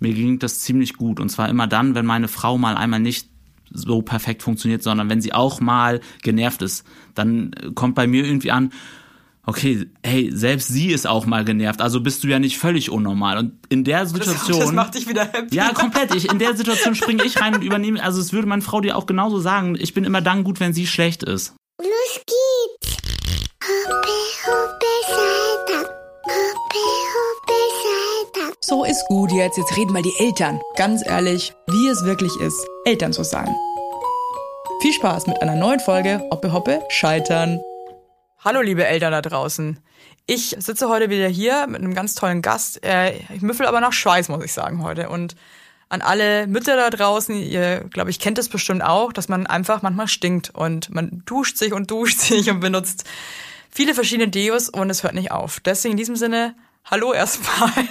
mir ging das ziemlich gut. Und zwar immer dann, wenn meine Frau mal einmal nicht so perfekt funktioniert, sondern wenn sie auch mal genervt ist, dann kommt bei mir irgendwie an, okay, hey, selbst sie ist auch mal genervt, also bist du ja nicht völlig unnormal. Und in der Situation. Das, das macht dich wieder happy. Ja, komplett. Ich, in der Situation springe ich rein und übernehme. Also, es würde meine Frau dir auch genauso sagen. Ich bin immer dann gut, wenn sie schlecht ist. Los geht's. Hoppe, hoppe, Salta. So ist gut jetzt. Jetzt reden mal die Eltern. Ganz ehrlich, wie es wirklich ist, Eltern zu sein. Viel Spaß mit einer neuen Folge Hoppe, hoppe, scheitern. Hallo liebe Eltern da draußen. Ich sitze heute wieder hier mit einem ganz tollen Gast. Ich müffel aber nach Schweiß, muss ich sagen, heute. Und an alle Mütter da draußen, ihr, glaube ich, kennt es bestimmt auch, dass man einfach manchmal stinkt und man duscht sich und duscht sich und benutzt viele verschiedene Deos und es hört nicht auf. Deswegen in diesem Sinne, hallo erstmal.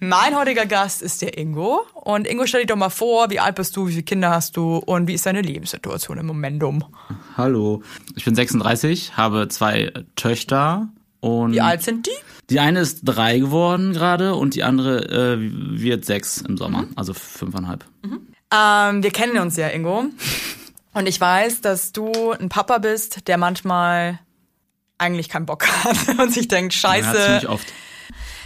mein heutiger Gast ist der Ingo. Und Ingo, stell dich doch mal vor, wie alt bist du, wie viele Kinder hast du und wie ist deine Lebenssituation im Momentum? Hallo, ich bin 36, habe zwei Töchter und. Wie alt sind die? Die eine ist drei geworden gerade und die andere äh, wird sechs im Sommer, mhm. also fünfeinhalb. Mhm. Ähm, wir kennen uns ja, Ingo. Und ich weiß, dass du ein Papa bist, der manchmal eigentlich keinen Bock hat und sich denkt, scheiße. Ja, ziemlich oft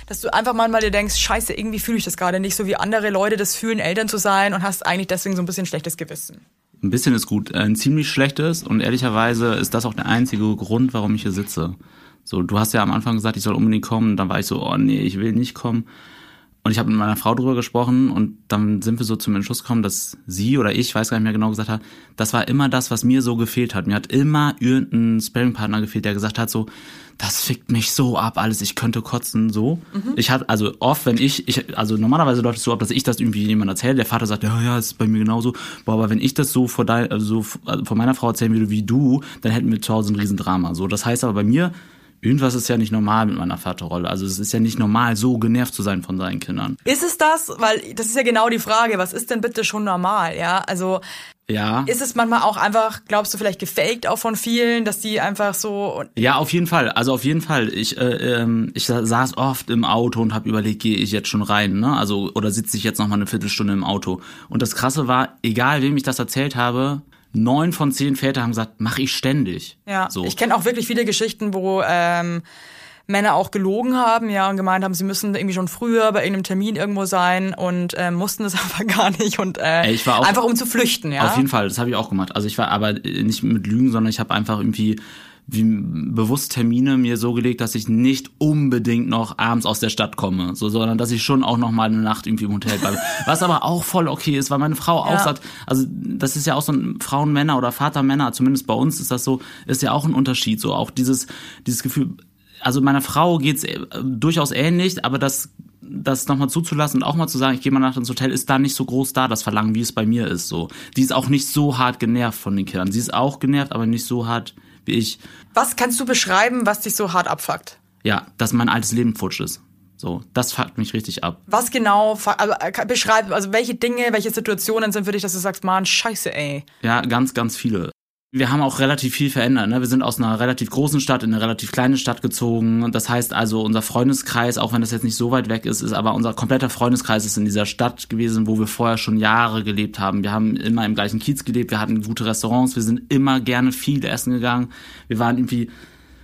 dass du einfach manchmal dir denkst, scheiße, irgendwie fühle ich das gerade nicht so, wie andere Leute das fühlen, Eltern zu sein und hast eigentlich deswegen so ein bisschen schlechtes Gewissen. Ein bisschen ist gut, ein ziemlich schlechtes und ehrlicherweise ist das auch der einzige Grund, warum ich hier sitze. So, du hast ja am Anfang gesagt, ich soll unbedingt kommen, dann war ich so, oh nee, ich will nicht kommen. Und ich habe mit meiner Frau drüber gesprochen und dann sind wir so zum Entschluss gekommen, dass sie oder ich, weiß gar nicht mehr genau, gesagt hat, das war immer das, was mir so gefehlt hat. Mir hat immer irgendein Sparringpartner gefehlt, der gesagt hat so, das fickt mich so ab, alles, ich könnte kotzen, so. Mhm. Ich hatte, also oft, wenn ich, ich, also normalerweise läuft es so ab, dass ich das irgendwie jemand erzähle, der Vater sagt, ja, ja, ist bei mir genauso. Boah, aber wenn ich das so vor dein, also vor meiner Frau erzählen würde wie du, dann hätten wir zu Hause ein Riesendrama. So, das heißt aber bei mir, irgendwas ist ja nicht normal mit meiner Vaterrolle. Also es ist ja nicht normal, so genervt zu sein von seinen Kindern. Ist es das? Weil das ist ja genau die Frage. Was ist denn bitte schon normal? Ja, also ja. Ist es manchmal auch einfach, glaubst du, vielleicht gefaked auch von vielen, dass die einfach so. Ja, auf jeden Fall. Also auf jeden Fall. Ich, äh, ähm, ich saß oft im Auto und habe überlegt, gehe ich jetzt schon rein, ne? Also oder sitze ich jetzt noch mal eine Viertelstunde im Auto. Und das Krasse war, egal wem ich das erzählt habe, neun von zehn Väter haben gesagt, mache ich ständig. Ja, so. ich kenne auch wirklich viele Geschichten, wo ähm, Männer auch gelogen haben, ja, und gemeint haben, sie müssen irgendwie schon früher bei irgendeinem Termin irgendwo sein und äh, mussten es aber gar nicht und äh, ich war auch, einfach um zu flüchten, ja. Auf jeden Fall, das habe ich auch gemacht. Also ich war aber nicht mit Lügen, sondern ich habe einfach irgendwie wie bewusst Termine mir so gelegt, dass ich nicht unbedingt noch abends aus der Stadt komme, so, sondern dass ich schon auch noch mal eine Nacht irgendwie im Hotel bleibe. Was aber auch voll okay ist, weil meine Frau ja. auch sagt, also das ist ja auch so ein Frauen-Männer oder Vater-Männer, zumindest bei uns ist das so, ist ja auch ein Unterschied, so auch dieses, dieses Gefühl, also meiner Frau geht's äh, durchaus ähnlich, aber das das nochmal zuzulassen und auch mal zu sagen, ich gehe mal nach ins Hotel, ist da nicht so groß da, das Verlangen, wie es bei mir ist. So, die ist auch nicht so hart genervt von den Kindern. Sie ist auch genervt, aber nicht so hart wie ich. Was kannst du beschreiben, was dich so hart abfuckt? Ja, dass mein altes Leben futsch ist. So, das fuckt mich richtig ab. Was genau, also äh, beschreib, also welche Dinge, welche Situationen sind für dich, dass du sagst, man, scheiße, ey. Ja, ganz, ganz viele. Wir haben auch relativ viel verändert. Ne? Wir sind aus einer relativ großen Stadt in eine relativ kleine Stadt gezogen. Das heißt also, unser Freundeskreis, auch wenn das jetzt nicht so weit weg ist, ist aber unser kompletter Freundeskreis ist in dieser Stadt gewesen, wo wir vorher schon Jahre gelebt haben. Wir haben immer im gleichen Kiez gelebt, wir hatten gute Restaurants, wir sind immer gerne viel essen gegangen. Wir waren irgendwie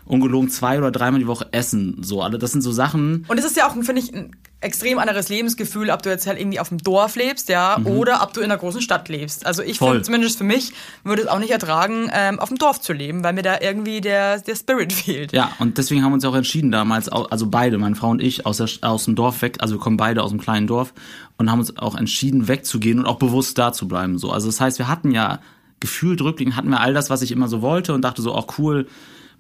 ungelogen zwei oder dreimal die Woche essen. So, alle, das sind so Sachen. Und es ist ja auch, finde ich, ein extrem anderes Lebensgefühl, ob du jetzt halt irgendwie auf dem Dorf lebst, ja, mhm. oder ob du in einer großen Stadt lebst. Also ich finde, zumindest für mich, würde es auch nicht ertragen, ähm, auf dem Dorf zu leben, weil mir da irgendwie der, der Spirit fehlt. Ja, und deswegen haben wir uns auch entschieden damals, also beide, meine Frau und ich, aus, der, aus dem Dorf weg, also wir kommen beide aus einem kleinen Dorf und haben uns auch entschieden, wegzugehen und auch bewusst da zu bleiben. So. Also das heißt, wir hatten ja gefühlt rückblickend hatten wir all das, was ich immer so wollte und dachte so, auch oh, cool,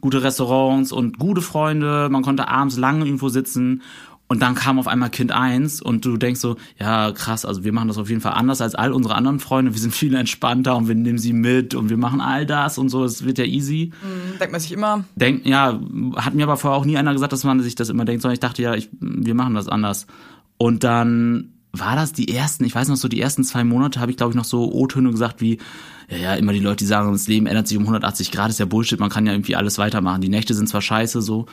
gute Restaurants und gute Freunde. Man konnte abends lange irgendwo sitzen. Und dann kam auf einmal Kind 1 und du denkst so, ja krass, also wir machen das auf jeden Fall anders als all unsere anderen Freunde. Wir sind viel entspannter und wir nehmen sie mit und wir machen all das und so. Es wird ja easy. Mhm, denkt man sich immer. Denkt, ja, hat mir aber vorher auch nie einer gesagt, dass man sich das immer denkt, sondern ich dachte ja, ich, wir machen das anders. Und dann war das die ersten, ich weiß noch so, die ersten zwei Monate habe ich glaube ich noch so O-Töne gesagt wie, ja, ja, immer die Leute, die sagen, das Leben ändert sich um 180 Grad, ist ja Bullshit, man kann ja irgendwie alles weitermachen. Die Nächte sind zwar scheiße, so.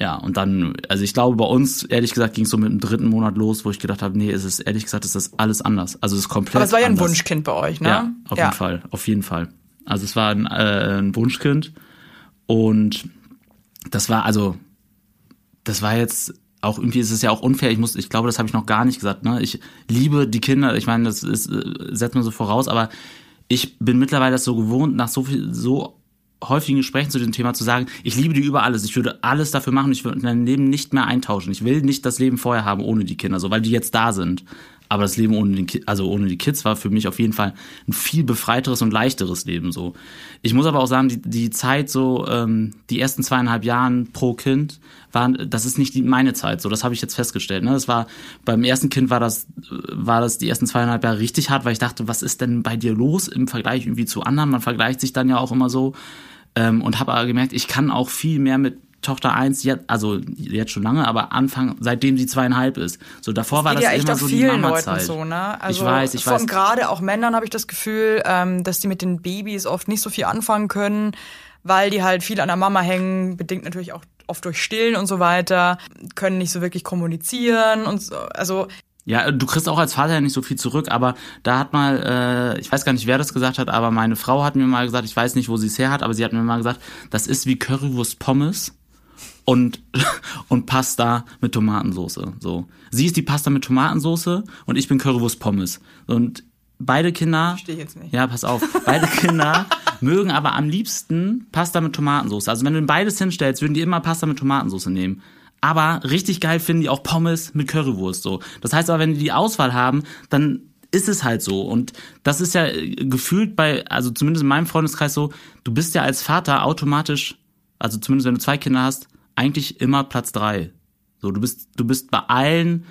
Ja, und dann, also ich glaube, bei uns, ehrlich gesagt, ging es so mit dem dritten Monat los, wo ich gedacht habe, nee, es ist ehrlich gesagt, ist das alles anders. Also es ist komplett. Aber es war ja ein anders. Wunschkind bei euch, ne? Ja, auf ja. jeden Fall, auf jeden Fall. Also es war ein, äh, ein Wunschkind und das war also, das war jetzt auch irgendwie ist es ja auch unfair. Ich muss, ich glaube, das habe ich noch gar nicht gesagt. Ne, ich liebe die Kinder. Ich meine, das ist äh, setzt man so voraus, aber ich bin mittlerweile das so gewohnt, nach so viel so häufigen Gesprächen zu diesem Thema zu sagen, ich liebe die über alles. Ich würde alles dafür machen. Ich würde mein Leben nicht mehr eintauschen. Ich will nicht das Leben vorher haben ohne die Kinder, so weil die jetzt da sind. Aber das Leben ohne, den, also ohne die Kids war für mich auf jeden Fall ein viel befreiteres und leichteres Leben. So, ich muss aber auch sagen, die, die Zeit so, ähm, die ersten zweieinhalb Jahren pro Kind waren, das ist nicht die, meine Zeit. So, das habe ich jetzt festgestellt. Ne? Das war beim ersten Kind war das, war das die ersten zweieinhalb Jahre richtig hart, weil ich dachte, was ist denn bei dir los im Vergleich irgendwie zu anderen? Man vergleicht sich dann ja auch immer so ähm, und habe aber gemerkt, ich kann auch viel mehr mit Tochter eins jetzt, also jetzt schon lange, aber anfangen, seitdem sie zweieinhalb ist. So davor war geht das ja immer so die Mama-Zeit. Leuten so, ne? Also ich weiß, ich weiß. gerade auch Männern habe ich das Gefühl, ähm, dass die mit den Babys oft nicht so viel anfangen können, weil die halt viel an der Mama hängen, bedingt natürlich auch oft durch Stillen und so weiter, können nicht so wirklich kommunizieren und so. Also Ja, du kriegst auch als Vater ja nicht so viel zurück, aber da hat mal, äh, ich weiß gar nicht, wer das gesagt hat, aber meine Frau hat mir mal gesagt, ich weiß nicht, wo sie es her hat, aber sie hat mir mal gesagt, das ist wie Currywurst Pommes und und Pasta mit Tomatensoße. So, sie ist die Pasta mit Tomatensoße und ich bin Currywurst Pommes. Und beide Kinder, Verstehe ich jetzt nicht. ja, pass auf, beide Kinder mögen aber am liebsten Pasta mit Tomatensoße. Also wenn du beides hinstellst, würden die immer Pasta mit Tomatensoße nehmen. Aber richtig geil finden die auch Pommes mit Currywurst so. Das heißt aber, wenn die die Auswahl haben, dann ist es halt so. Und das ist ja äh, gefühlt bei, also zumindest in meinem Freundeskreis so, du bist ja als Vater automatisch, also zumindest wenn du zwei Kinder hast, eigentlich immer Platz drei. So, du bist, du bist bei allen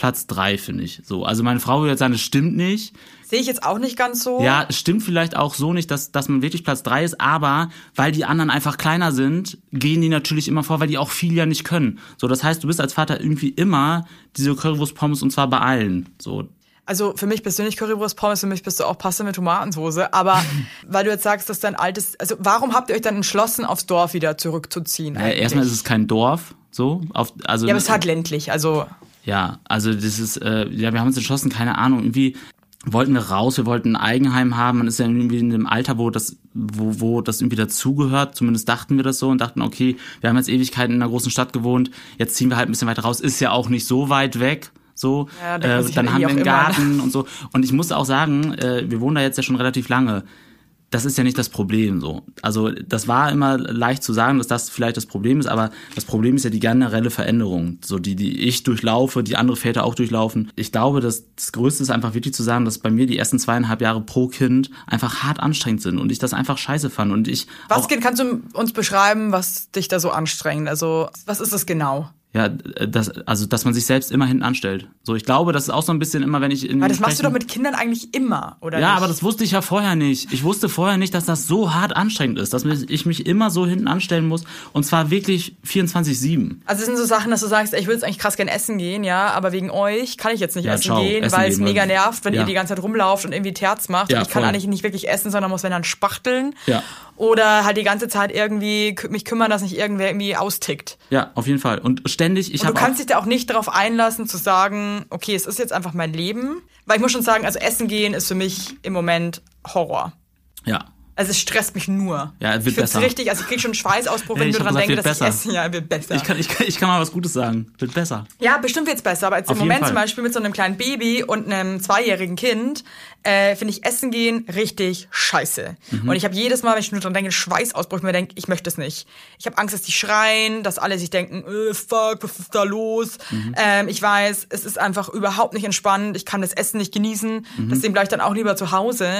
Platz drei, finde ich. So, also meine Frau würde jetzt sagen, das stimmt nicht. Sehe ich jetzt auch nicht ganz so. Ja, es stimmt vielleicht auch so nicht, dass, dass man wirklich Platz drei ist, aber weil die anderen einfach kleiner sind, gehen die natürlich immer vor, weil die auch viel ja nicht können. So, das heißt, du bist als Vater irgendwie immer diese Currywurst-Pommes und zwar bei allen. So, Also für mich persönlich Currywurst Pommes, für mich bist du auch Pasta mit Tomatensoße. Aber weil du jetzt sagst, dass dein altes, also warum habt ihr euch dann entschlossen, aufs Dorf wieder zurückzuziehen? eigentlich? erstmal ist es kein Dorf, so, auf, also. ja, aber es ist halt ländlich, also Ja, also das ist, äh, ja, wir haben uns entschlossen, keine Ahnung, irgendwie wollten wir raus, wir wollten ein Eigenheim haben. Man ist ja irgendwie in einem Alter, wo das, wo, wo das irgendwie dazugehört. Zumindest dachten wir das so und dachten, okay, wir haben jetzt Ewigkeiten in einer großen Stadt gewohnt, jetzt ziehen wir halt ein bisschen weiter raus. Ist ja auch nicht so weit weg. So, Ja, man äh, dann haben wir einen auch immer, Garten und so. Und ich muss auch sagen, äh, wir wohnen da jetzt ja schon relativ lange das ist ja nicht das Problem so. Also das war immer leicht zu sagen, dass das vielleicht das Problem ist, aber das Problem ist ja die generelle Veränderung, so die, die ich durchlaufe, die andere Väter auch durchlaufen. Ich glaube, dass das Größte ist einfach wirklich zu sagen, dass bei mir die ersten zweieinhalb Jahre pro Kind einfach hart anstrengend sind und ich das einfach scheiße fand und ich was geht, kannst du uns beschreiben, was dich da so anstrengt? Also was ist das genau? Ja, das, also dass man sich selbst immer hinten anstellt. So, ich glaube, das ist auch so ein bisschen immer, wenn ich in Weil das machst du doch mit Kindern eigentlich immer, oder? Ja, nicht? aber das wusste ich ja vorher nicht. Ich wusste vorher nicht, dass das so hart anstrengend ist, dass ich mich immer so hinten anstellen muss. Und zwar wirklich 24-7. Also es sind so Sachen, dass du sagst, ich will jetzt eigentlich krass gern essen gehen, ja, aber wegen euch kann ich jetzt nicht Ja, essen ciao, gehen, essen weil es mega nervt, wenn ja. ihr die ganze Zeit rumlauft und irgendwie Terz macht. Ja, und ich kann voll. eigentlich nicht wirklich essen, sondern muss wenn dann spachteln. Ja. Oder halt die ganze Zeit irgendwie mich kümmern, dass nicht irgendwer irgendwie austickt. Ja, auf jeden Fall. Und ständig, ich Und du habe kannst dich da auch nicht darauf einlassen, zu sagen, okay, es ist jetzt einfach mein Leben. Weil ich muss schon sagen, also Essen gehen ist für mich im Moment Horror. ja, Also es stresst mich nur. Ja, es wird ich besser. richtig, also ich krieg schon einen Schweißausbruch, wenn ich hab dran wird dass besser. ich esse. Ja, wird besser. ich kann, ich, kann, ich kann mal was Gutes sagen. Wird besser. Ja, bestimmt wird's besser, aber jetzt im Moment Fall. zum Beispiel mit so einem kleinen Baby und einem zweijährigen Kind äh, finde ich Essen gehen richtig scheiße. Mhm. Und ich habe jedes Mal, wenn ich nur dran denke, Schweißausbruch, ich mir denke, ich möchte es nicht. Ich habe Angst, dass die schreien, dass alle sich denken, äh, fuck, was ist da los? Mhm. Ähm, ich weiß, es ist einfach überhaupt nicht entspannend, ich kann das Essen nicht genießen, Mhm. deswegen bleibe ich dann auch lieber zu Hause,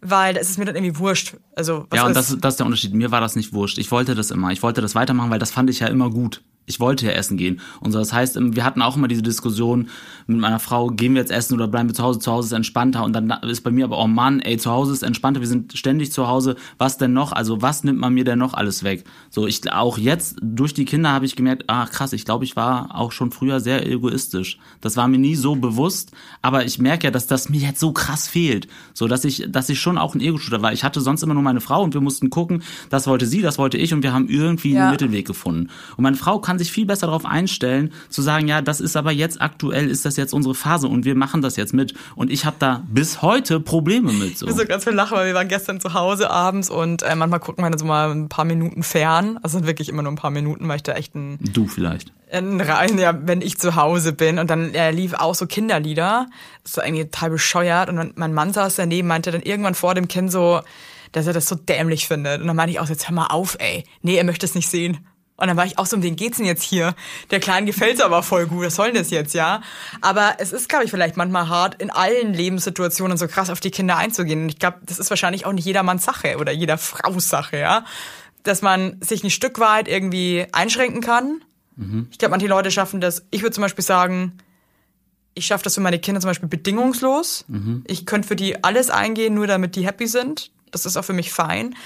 weil da ist es mir dann irgendwie wurscht. Also, Ja, und das, das ist der Unterschied. Mir war das nicht wurscht. Ich wollte das immer. Ich wollte das weitermachen, weil das fand ich ja immer gut. Ich wollte ja essen gehen. Und so, das heißt, wir hatten auch immer diese Diskussion mit meiner Frau, gehen wir jetzt essen oder bleiben wir zu Hause? Zu Hause ist entspannter. Und dann ist bei mir aber, oh Mann, ey, zu Hause ist entspannter. Wir sind ständig zu Hause. Was denn noch? Also, was nimmt man mir denn noch alles weg? So, ich, auch jetzt, durch die Kinder habe ich gemerkt, ach krass, ich glaube, ich war auch schon früher sehr egoistisch. Das war mir nie so bewusst. Aber ich merke ja, dass das mir jetzt so krass fehlt. So, dass ich, dass ich schon auch ein Ego-Shooter war. Ich hatte sonst immer nur meine Frau und wir mussten gucken, das wollte sie, das wollte ich und wir haben irgendwie Ja. einen Mittelweg gefunden. Und meine Frau kann kann sich viel besser darauf einstellen, zu sagen, ja, das ist aber jetzt aktuell, ist das jetzt unsere Phase und wir machen das jetzt mit. Und ich habe da bis heute Probleme mit. So. Ich so ganz viel lachen, weil wir waren gestern zu Hause abends und äh, manchmal gucken wir dann so mal ein paar Minuten fern. Also wirklich immer nur ein paar Minuten, weil ich da echt ein... Du vielleicht. Ein Rein, ja, wenn ich zu Hause bin und dann äh, lief auch so Kinderlieder. Das war irgendwie total bescheuert und dann, mein Mann saß daneben, meinte dann irgendwann vor dem Kind so, dass er das so dämlich findet. Und dann meinte ich auch, jetzt hör mal auf, ey. Nee, er möchte es nicht sehen. Und dann war ich auch so, um wen geht's denn jetzt hier? Der Kleinen gefällt's aber voll gut. Was soll denn das jetzt, ja? Aber es ist, glaube ich, vielleicht manchmal hart, in allen Lebenssituationen so krass auf die Kinder einzugehen. Und ich glaube, das ist wahrscheinlich auch nicht jedermanns Sache oder jeder Frau's Sache, ja? Dass man sich ein Stück weit irgendwie einschränken kann. Mhm. Ich glaube, manche Leute schaffen das. Ich würde zum Beispiel sagen, ich schaffe das für meine Kinder zum Beispiel bedingungslos. Mhm. Ich könnte für die alles eingehen, nur damit die happy sind. Das ist auch für mich fein.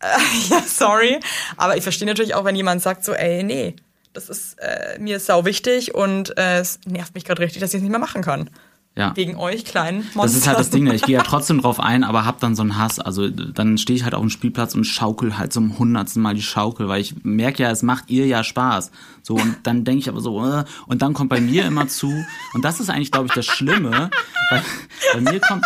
ja, sorry. Aber ich verstehe natürlich auch, wenn jemand sagt so, ey, nee, das ist äh, mir sau wichtig und äh, es nervt mich gerade richtig, dass ich es nicht mehr machen kann. Ja. Wegen euch kleinen Monster. Das ist halt das Ding, ne? ich gehe ja trotzdem drauf ein, aber hab dann so einen Hass. Also dann stehe ich halt auf dem Spielplatz und schaukel halt zum hundertsten Mal die Schaukel, weil ich merke ja, es macht ihr ja Spaß. So und dann denke ich aber so, äh, und dann kommt bei mir immer zu, und das ist eigentlich, glaube ich, das Schlimme, weil bei mir kommt,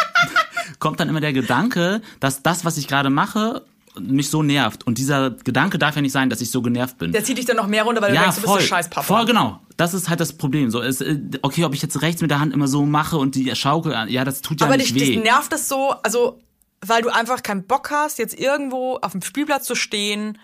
kommt dann immer der Gedanke, dass das, was ich gerade mache, mich so nervt. Und dieser Gedanke darf ja nicht sein, dass ich so genervt bin. Der zieht dich dann noch mehr runter, weil ja, du denkst, voll, du bist der scheiß Papa. Voll genau. Das ist halt das Problem. So, es, äh, okay, ob ich jetzt rechts mit der Hand immer so mache und die Schaukel, ja, das tut ja Aber nicht dich, weh. Aber dich nervt das so, also, weil du einfach keinen Bock hast, jetzt irgendwo auf dem Spielplatz zu stehen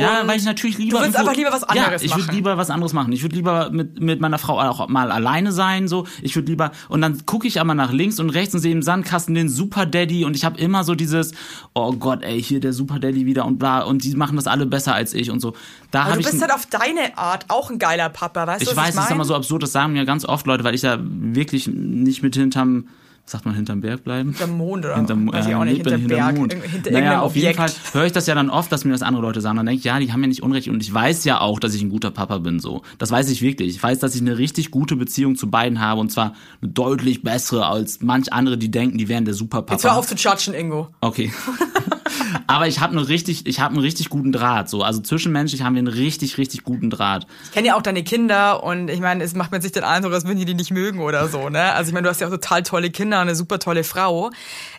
ja, weil ich natürlich lieber. Du willst einfach lieber was anderes ja, ich würde lieber was anderes machen. Ich würde lieber mit, mit meiner Frau auch mal alleine sein, so. Ich würde lieber, und dann gucke ich aber nach links und rechts und sehe im Sandkasten den Super Daddy und ich habe immer so dieses, oh Gott, ey, hier der Super Daddy wieder und bla, und die machen das alle besser als ich und so. Da aber du bist halt auf deine Art auch ein geiler Papa, weißt ich du? Ich weiß, es ist immer so absurd, das sagen mir ganz oft Leute, weil ich da wirklich nicht mit hinterm sagt man hinterm Berg bleiben? Hinterm Mond oder hinterm, weiß ich auch nicht, hinterm Berg, Mond. hinter naja, auf jeden Fall höre ich das ja dann oft, dass mir das andere Leute sagen. Dann denke ich, ja, die haben ja nicht Unrecht und ich weiß ja auch, dass ich ein guter Papa bin. So, das weiß ich wirklich. Ich weiß, dass ich eine richtig gute Beziehung zu beiden habe und zwar eine deutlich bessere als manch andere, die denken, die wären der Superpapa. Jetzt hör auf zu judgen, Ingo. Okay. Aber ich habe einen richtig, ich habe einen richtig guten Draht. So, also zwischenmenschlich haben wir einen richtig, richtig guten Draht. Ich kenne ja auch deine Kinder und ich meine, es macht mir sich den Eindruck, als würden die die nicht mögen oder so. Ne? Also ich meine, du hast ja auch total tolle Kinder, eine super tolle Frau.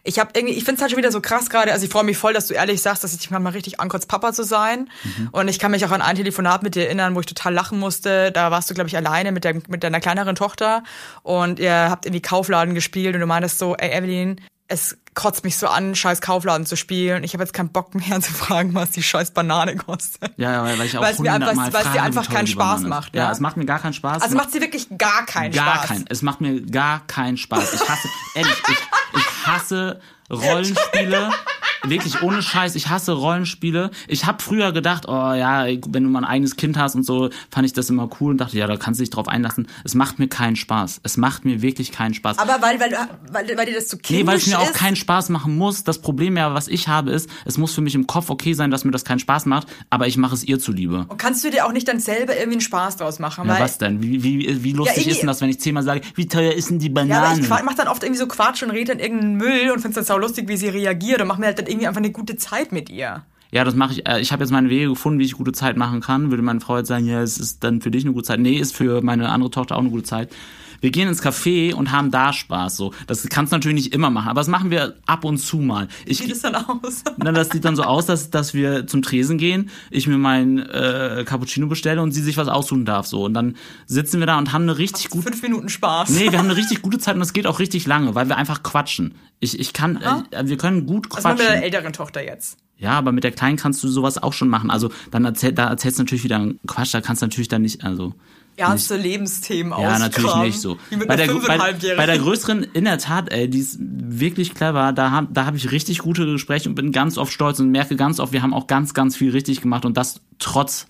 Ich habe irgendwie, ich finde es halt schon wieder so krass gerade. Also ich freue mich voll, dass du ehrlich sagst, dass ich dich mal richtig ankotze, Papa zu sein. Mhm. Und ich kann mich auch an ein Telefonat mit dir erinnern, wo ich total lachen musste. Da warst du, glaube ich, alleine mit, der, mit deiner kleineren Tochter und ihr habt irgendwie Kaufladen gespielt und du meintest so, ey Evelyn, es kotzt mich so an, scheiß Kaufladen zu spielen. Ich habe jetzt keinen Bock mehr zu fragen, was die scheiß Banane kostet. Ja, weil, weil ich auch weil es mir, weil, weil es dir einfach keinen Spaß macht. Ja? ja, es macht mir gar keinen Spaß. Also macht sie wirklich gar keinen gar Spaß. Gar keinen. Es macht mir gar keinen Spaß. Ich hasse, ehrlich, ich, ich hasse Rollenspiele. Wirklich ohne Scheiß, ich hasse Rollenspiele. Ich habe früher gedacht, oh ja, wenn du mal ein eigenes Kind hast und so, fand ich das immer cool und dachte, ja, da kannst du dich drauf einlassen. Es macht mir keinen Spaß. Es macht mir wirklich keinen Spaß. Aber weil, weil, weil, weil dir das zu kindisch Nee, weil es mir ist? auch keinen Spaß machen muss. Das Problem ja, was ich habe, ist, es muss für mich im Kopf okay sein, dass mir das keinen Spaß macht, aber ich mache es ihr zuliebe. Und kannst du dir auch nicht dann selber irgendwie einen Spaß draus machen? Ja, was denn? Wie, wie, wie lustig ja, ist denn das, wenn ich zehnmal sage, wie teuer ist denn die Banane? Ja, aber ich mach dann oft irgendwie so Quatsch und rede dann irgendeinen Müll und find's dann sau lustig, wie sie reagiert und mach mir halt dann irgendwie einfach eine gute Zeit mit ihr. Ja, das mache ich. Äh, ich habe jetzt meine Wege gefunden, wie ich gute Zeit machen kann. Würde meine Frau jetzt sagen, ja, es ist dann für dich eine gute Zeit. Nee, ist für meine andere Tochter auch eine gute Zeit. Wir gehen ins Café und haben da Spaß. So, das kannst du natürlich nicht immer machen, aber das machen wir ab und zu mal. Ich, Wie sieht es dann aus? Na, das sieht dann so aus, dass, dass wir zum Tresen gehen, ich mir mein äh, Cappuccino bestelle und sie sich was aussuchen darf. So und dann sitzen wir da und haben eine richtig gute fünf Minuten Spaß. Nee, wir haben eine richtig gute Zeit und das geht auch richtig lange, weil wir einfach quatschen. Ich, ich kann, äh, wir können gut quatschen. Wir mit der älteren Tochter jetzt? Ja, aber mit der Kleinen kannst du sowas auch schon machen. Also dann erzähl, da erzählst du natürlich wieder Quatsch, da kannst du natürlich dann nicht, also ernste nicht, Lebensthemen Ja, natürlich nicht so. Bei der, bei, bei, der größeren, in der Tat, ey, die ist wirklich clever. Da habe da hab ich richtig gute Gespräche und bin ganz oft stolz und merke ganz oft, wir haben auch ganz, ganz viel richtig gemacht und das trotz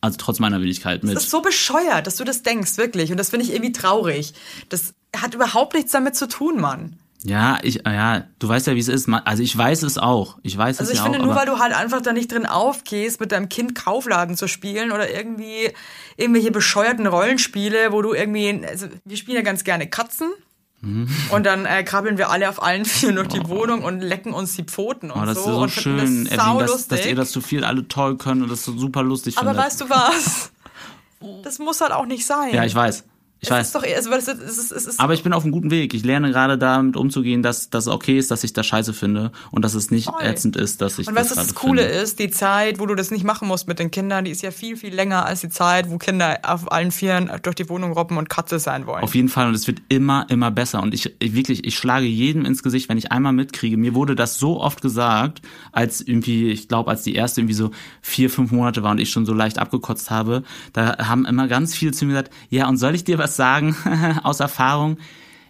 also trotz meiner Willigkeit mit. Das ist so bescheuert, dass du das denkst, wirklich. Und das finde ich irgendwie traurig. Das hat überhaupt nichts damit zu tun, Mann. Ja, ich, ja, du weißt ja, wie es ist. Also ich weiß es auch. Ich weiß also es ja auch. Also ich finde, nur weil du halt einfach da nicht drin aufgehst, mit deinem Kind Kaufladen zu spielen oder irgendwie irgendwelche bescheuerten Rollenspiele, wo du irgendwie, also wir spielen ja ganz gerne Katzen. Mhm. Und dann äh, krabbeln wir alle auf allen vier durch die oh. Wohnung und lecken uns die Pfoten und oh, das so. Ist so und schön, das Evelyn, dass, dass ihr das zu viel alle toll können und das so super lustig Aber findet. weißt du was? das muss halt auch nicht sein. Ja, ich weiß. Ich es weiß. Ist doch, es, es, es, es, ist aber ich bin auf einem guten Weg. Ich lerne gerade damit umzugehen, dass das okay ist, dass ich das scheiße finde und dass es nicht Voll. ätzend ist, dass ich Und das was das gerade Coole finde. ist, die Zeit, wo du das nicht machen musst mit den Kindern, die ist ja viel, viel länger als die Zeit, wo Kinder auf allen Vieren durch die Wohnung robben und Katze sein wollen. Auf jeden Fall und es wird immer, immer besser. Und ich, ich wirklich, ich schlage jedem ins Gesicht, wenn ich einmal mitkriege. Mir wurde das so oft gesagt, als irgendwie, ich glaube, als die erste irgendwie so vier, fünf Monate war und ich schon so leicht abgekotzt habe, da haben immer ganz viele zu mir gesagt, ja, und soll ich dir was sagen aus Erfahrung?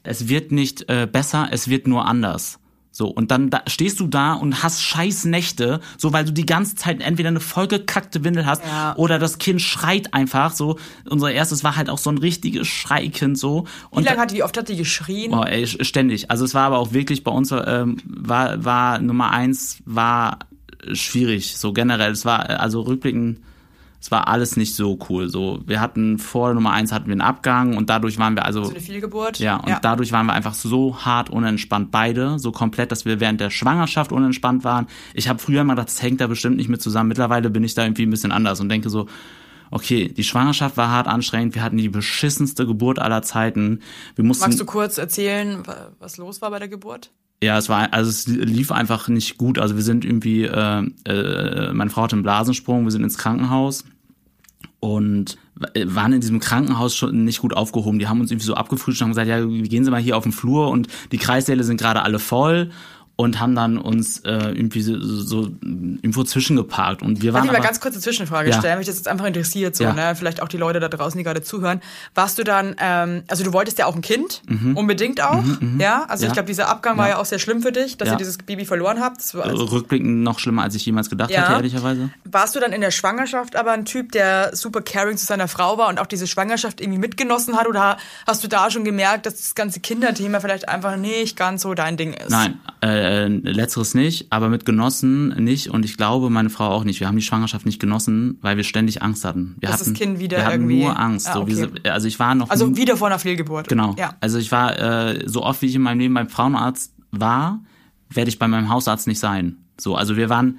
Es wird nicht äh, besser, es wird nur anders. So, und dann da, stehst du da und hast scheiß Nächte, so weil du die ganze Zeit entweder eine vollgekackte Windel hast Ja. oder das Kind schreit einfach so. Unser erstes war halt auch so ein richtiges Schreikind so. Wie Und lange hat die, wie oft hat die geschrien? Boah, ey, ständig. Also es war aber auch wirklich bei uns ähm, war war Nummer eins war schwierig. So generell. Es war äh, also rückblickend. Es war alles nicht so cool. So wir hatten vor Nummer eins hatten wir einen Abgang und dadurch waren wir also So eine Fehlgeburt? ja und dadurch waren wir einfach so hart unentspannt beide, so komplett, dass wir während der Schwangerschaft unentspannt waren. Ich habe früher mal gedacht, das hängt da bestimmt nicht mit zusammen. Mittlerweile bin ich da irgendwie ein bisschen anders und denke so, okay, die Schwangerschaft war hart anstrengend. Wir hatten die beschissenste Geburt aller Zeiten. Wir mussten Magst du kurz erzählen, wa- was los war bei der Geburt? Ja, es war, also es lief einfach nicht gut. Also wir sind irgendwie, äh, äh, meine Frau hatte einen Blasensprung, wir sind ins Krankenhaus und waren in diesem Krankenhaus schon nicht gut aufgehoben. Die haben uns irgendwie so abgefrühstückt und haben gesagt, ja, gehen Sie mal hier auf den Flur und die Kreissäle sind gerade alle voll und haben dann uns äh, irgendwie so, so irgendwo zwischengeparkt und wir Darf waren ich mal ganz kurz eine Zwischenfrage Ja. stellen, mich das jetzt einfach interessiert, so, Ja. ne? Vielleicht auch die Leute da draußen, die gerade zuhören. Warst du dann, ähm, also du wolltest ja auch ein Kind, unbedingt auch, ja? Also ich Mhm. Ja. glaube, dieser Abgang war Ja. ja auch sehr schlimm für dich, dass Ja. ihr dieses Baby verloren habt. Das war, also, rückblickend noch schlimmer, als ich jemals gedacht Ja. hätte, ehrlicherweise. warst du dann in der Schwangerschaft aber ein Typ, der super caring zu seiner Frau war und auch diese Schwangerschaft irgendwie mitgenossen hat? Oder hast du da schon gemerkt, dass das ganze Kinderthema vielleicht einfach nicht ganz so dein Ding ist? Nein, äh, letzteres nicht, aber mit Genossen nicht und ich glaube meine Frau auch nicht. Wir haben die Schwangerschaft nicht genossen, weil wir ständig Angst hatten. Wir Dass das hatten, Kind wieder wir hatten irgendwie- nur Angst. Ah, so, wie okay. also ich war noch Also wieder vor einer Fehlgeburt. genau. Ja. Also ich war äh, so oft wie ich in meinem Leben beim Frauenarzt war, werde ich bei meinem Hausarzt nicht sein. So, also wir waren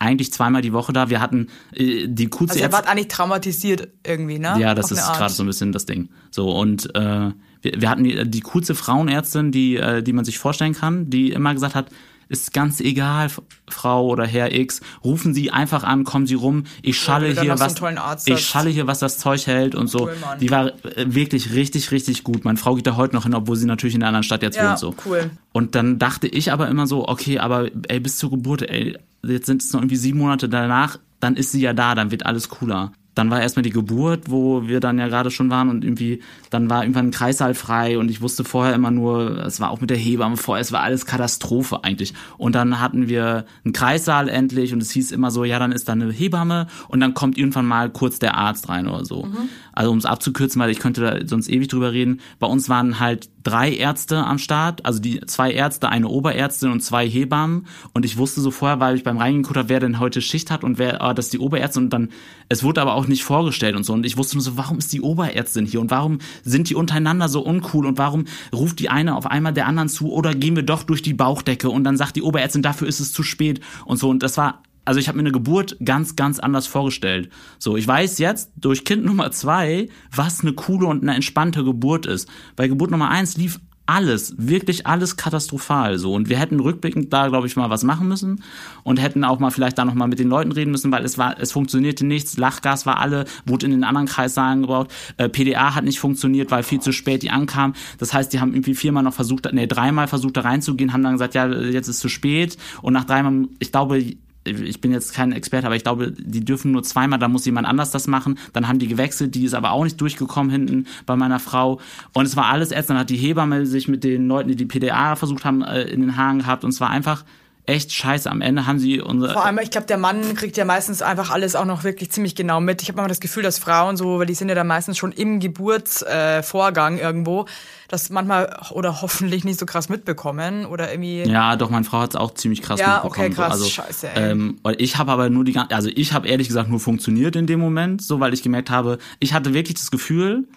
eigentlich zweimal die Woche da. Wir hatten äh, die QCF Also er war eigentlich traumatisiert irgendwie, ne? ja, das Auf ist gerade so ein bisschen das Ding. So und äh, wir, wir hatten die, die coolste Frauenärztin, die äh, die man sich vorstellen kann, die immer gesagt hat, ist ganz egal, Frau oder Herr X, rufen Sie einfach an, kommen Sie rum, ich schalle hier so was, Arzt ich schalle hier was das Zeug hält und so. Cool, die war äh, wirklich richtig richtig gut. Meine Frau geht da heute noch hin, obwohl sie natürlich in einer anderen Stadt jetzt Ja, wohnt so. cool. Und dann dachte ich aber immer so, okay, aber ey, bis zur Geburt, ey, jetzt sind es noch irgendwie sieben Monate danach, dann ist sie ja da, dann wird alles cooler. Dann war erstmal die Geburt, wo wir dann ja gerade schon waren und irgendwie, dann war irgendwann ein Kreissaal frei und ich wusste vorher immer nur, es war auch mit der Hebamme vorher, es war alles Katastrophe eigentlich. Und dann hatten wir einen Kreissaal endlich und es hieß immer so, ja, dann ist da eine Hebamme und dann kommt irgendwann mal kurz der Arzt rein oder so. Also um es abzukürzen, weil ich könnte da sonst ewig drüber reden, bei uns waren halt drei Ärzte am Start, also die zwei Ärzte, eine Oberärztin und zwei Hebammen. Und ich wusste so vorher, weil ich beim Reingeguckt habe, wer denn heute Schicht hat und wer, ah, das ist die Oberärztin. Und dann, es wurde aber auch nicht vorgestellt und so. Und ich wusste nur so, warum ist die Oberärztin hier und warum sind die untereinander so uncool und warum ruft die eine auf einmal der anderen zu oder gehen wir doch durch die Bauchdecke und dann sagt die Oberärztin, dafür ist es zu spät und so. Und das war also ich habe mir eine Geburt ganz, ganz anders vorgestellt. So, ich weiß jetzt durch Kind Nummer zwei, was eine coole und eine entspannte Geburt ist. Bei Geburt Nummer eins lief alles, wirklich alles katastrophal so. Und wir hätten rückblickend da, glaube ich, mal was machen müssen und hätten auch mal vielleicht da noch mal mit den Leuten reden müssen, weil es war, es funktionierte nichts. Lachgas war alle, wurde in den anderen Kreissaalen gebraucht. Äh, PDA hat nicht funktioniert, weil viel zu spät die ankam. Das heißt, die haben irgendwie viermal noch versucht, nee, dreimal versucht da reinzugehen, haben dann gesagt, ja, jetzt ist zu spät. Und nach dreimal, ich glaube, ich bin jetzt kein Experte, aber ich glaube, die dürfen nur zweimal, da muss jemand anders das machen. Dann haben die gewechselt, die ist aber auch nicht durchgekommen hinten bei meiner Frau. Und es war alles ätzend. Dann hat die Hebamme sich mit den Leuten, die die PDA versucht haben, äh, in den Haaren gehabt. Und es war einfach echt scheiße. Am Ende haben sie unsere... Vor allem, ich glaube, der Mann kriegt ja meistens einfach alles auch noch wirklich ziemlich genau mit. Ich habe immer das Gefühl, dass Frauen so, weil die sind ja dann meistens schon im Geburtsvorgang äh, irgendwo, das manchmal oder hoffentlich nicht so krass mitbekommen oder irgendwie. Ja, doch, meine Frau hat es auch ziemlich krass Ja, mitbekommen. okay, krass, so. also, scheiße, ey. Ähm, ich habe aber nur die ganze, also ich habe ehrlich gesagt nur funktioniert in dem Moment, so weil ich gemerkt habe, ich hatte wirklich das Gefühl,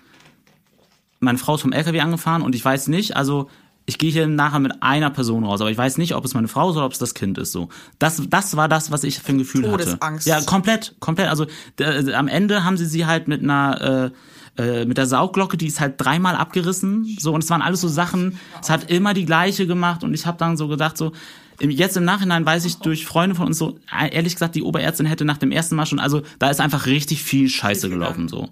meine Frau ist vom LKW angefahren und ich weiß nicht, also ich gehe hier nachher mit einer Person raus, aber ich weiß nicht, ob es meine Frau ist oder ob es das Kind ist. So, das, das war das, was ich für ein Gefühl Todesangst. hatte. Ja, komplett, komplett. Also äh, am Ende haben sie sie halt mit einer äh, äh, mit der Saugglocke, die ist halt dreimal abgerissen. So und es waren alles so Sachen. Es hat immer die gleiche gemacht und ich habe dann so gedacht so. Jetzt im Nachhinein weiß ich durch Freunde von uns so, ehrlich gesagt, die Oberärztin hätte nach dem ersten Mal schon, also da ist einfach richtig viel Scheiße gelaufen so.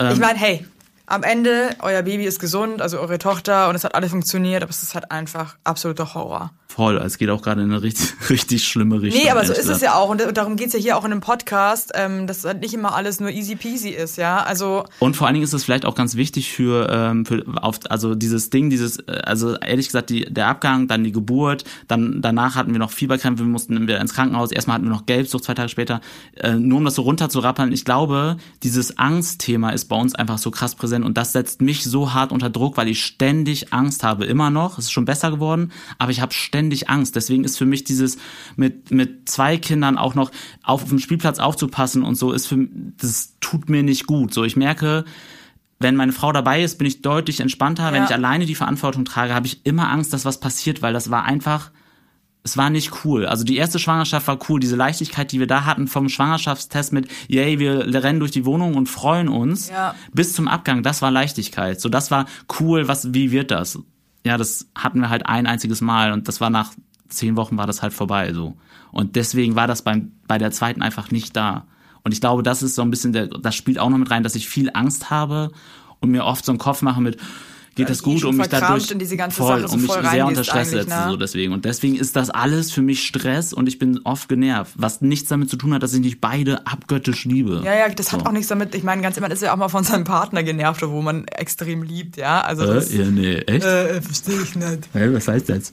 Ähm, ich meine, hey, am Ende, euer Baby ist gesund, also eure Tochter, und es hat alles funktioniert, aber es ist halt einfach absoluter Horror. Voll, es geht auch gerade in eine richtig, richtig schlimme Richtung. Nee, aber so ist es ja auch. Und darum geht's ja hier auch in einem Podcast, ähm, dass halt nicht immer alles nur easy peasy ist, ja. Also. Und vor allen Dingen ist es vielleicht auch ganz wichtig für, ähm, für auf, also dieses Ding, dieses, äh, also ehrlich gesagt, die, der Abgang, dann die Geburt, dann danach hatten wir noch Fieberkrämpfe, wir mussten wieder ins Krankenhaus, erstmal hatten wir noch Gelbsucht zwei Tage später, äh, nur um das so runterzurappeln. Ich glaube, dieses Angstthema ist bei uns einfach so krass präsent und das setzt mich so hart unter Druck, weil ich ständig Angst habe, immer noch. Es ist schon besser geworden, aber ich habe ständig ständig Angst. Deswegen ist für mich dieses mit, mit zwei Kindern auch noch auf, auf dem Spielplatz aufzupassen und so, ist für, das tut mir nicht gut. So, ich merke, wenn meine Frau dabei ist, bin ich deutlich entspannter. Ja. Wenn ich alleine die Verantwortung trage, habe ich immer Angst, dass was passiert, weil das war einfach, es war nicht cool. Also die erste Schwangerschaft war cool. Diese Leichtigkeit, die wir da hatten vom Schwangerschaftstest mit, yay, wir rennen durch die Wohnung und freuen uns, ja. bis zum Abgang, das war Leichtigkeit. So, das war cool. Was, wie wird das? Ja, das hatten wir halt ein einziges Mal und das war nach zehn Wochen war das halt vorbei so. Und deswegen war das beim, bei der zweiten einfach nicht da. Und ich glaube, das ist so ein bisschen der, das spielt auch noch mit rein, dass ich viel Angst habe und mir oft so einen Kopf mache mit, geht das gut, um mich dadurch in diese ganze voll, Sache um mich sehr unter Stress setzen, ne? so deswegen und deswegen ist das alles für mich Stress und ich bin oft genervt, was nichts damit zu tun hat, dass ich nicht beide abgöttisch liebe. Ja, ja, das so. hat auch nichts damit. Ich meine, ganz immer ist ja auch mal von seinem Partner genervt, wo man extrem liebt, ja. Also äh, das, ja, nee, echt? Äh, verstehe ich nicht. Hey, was heißt das?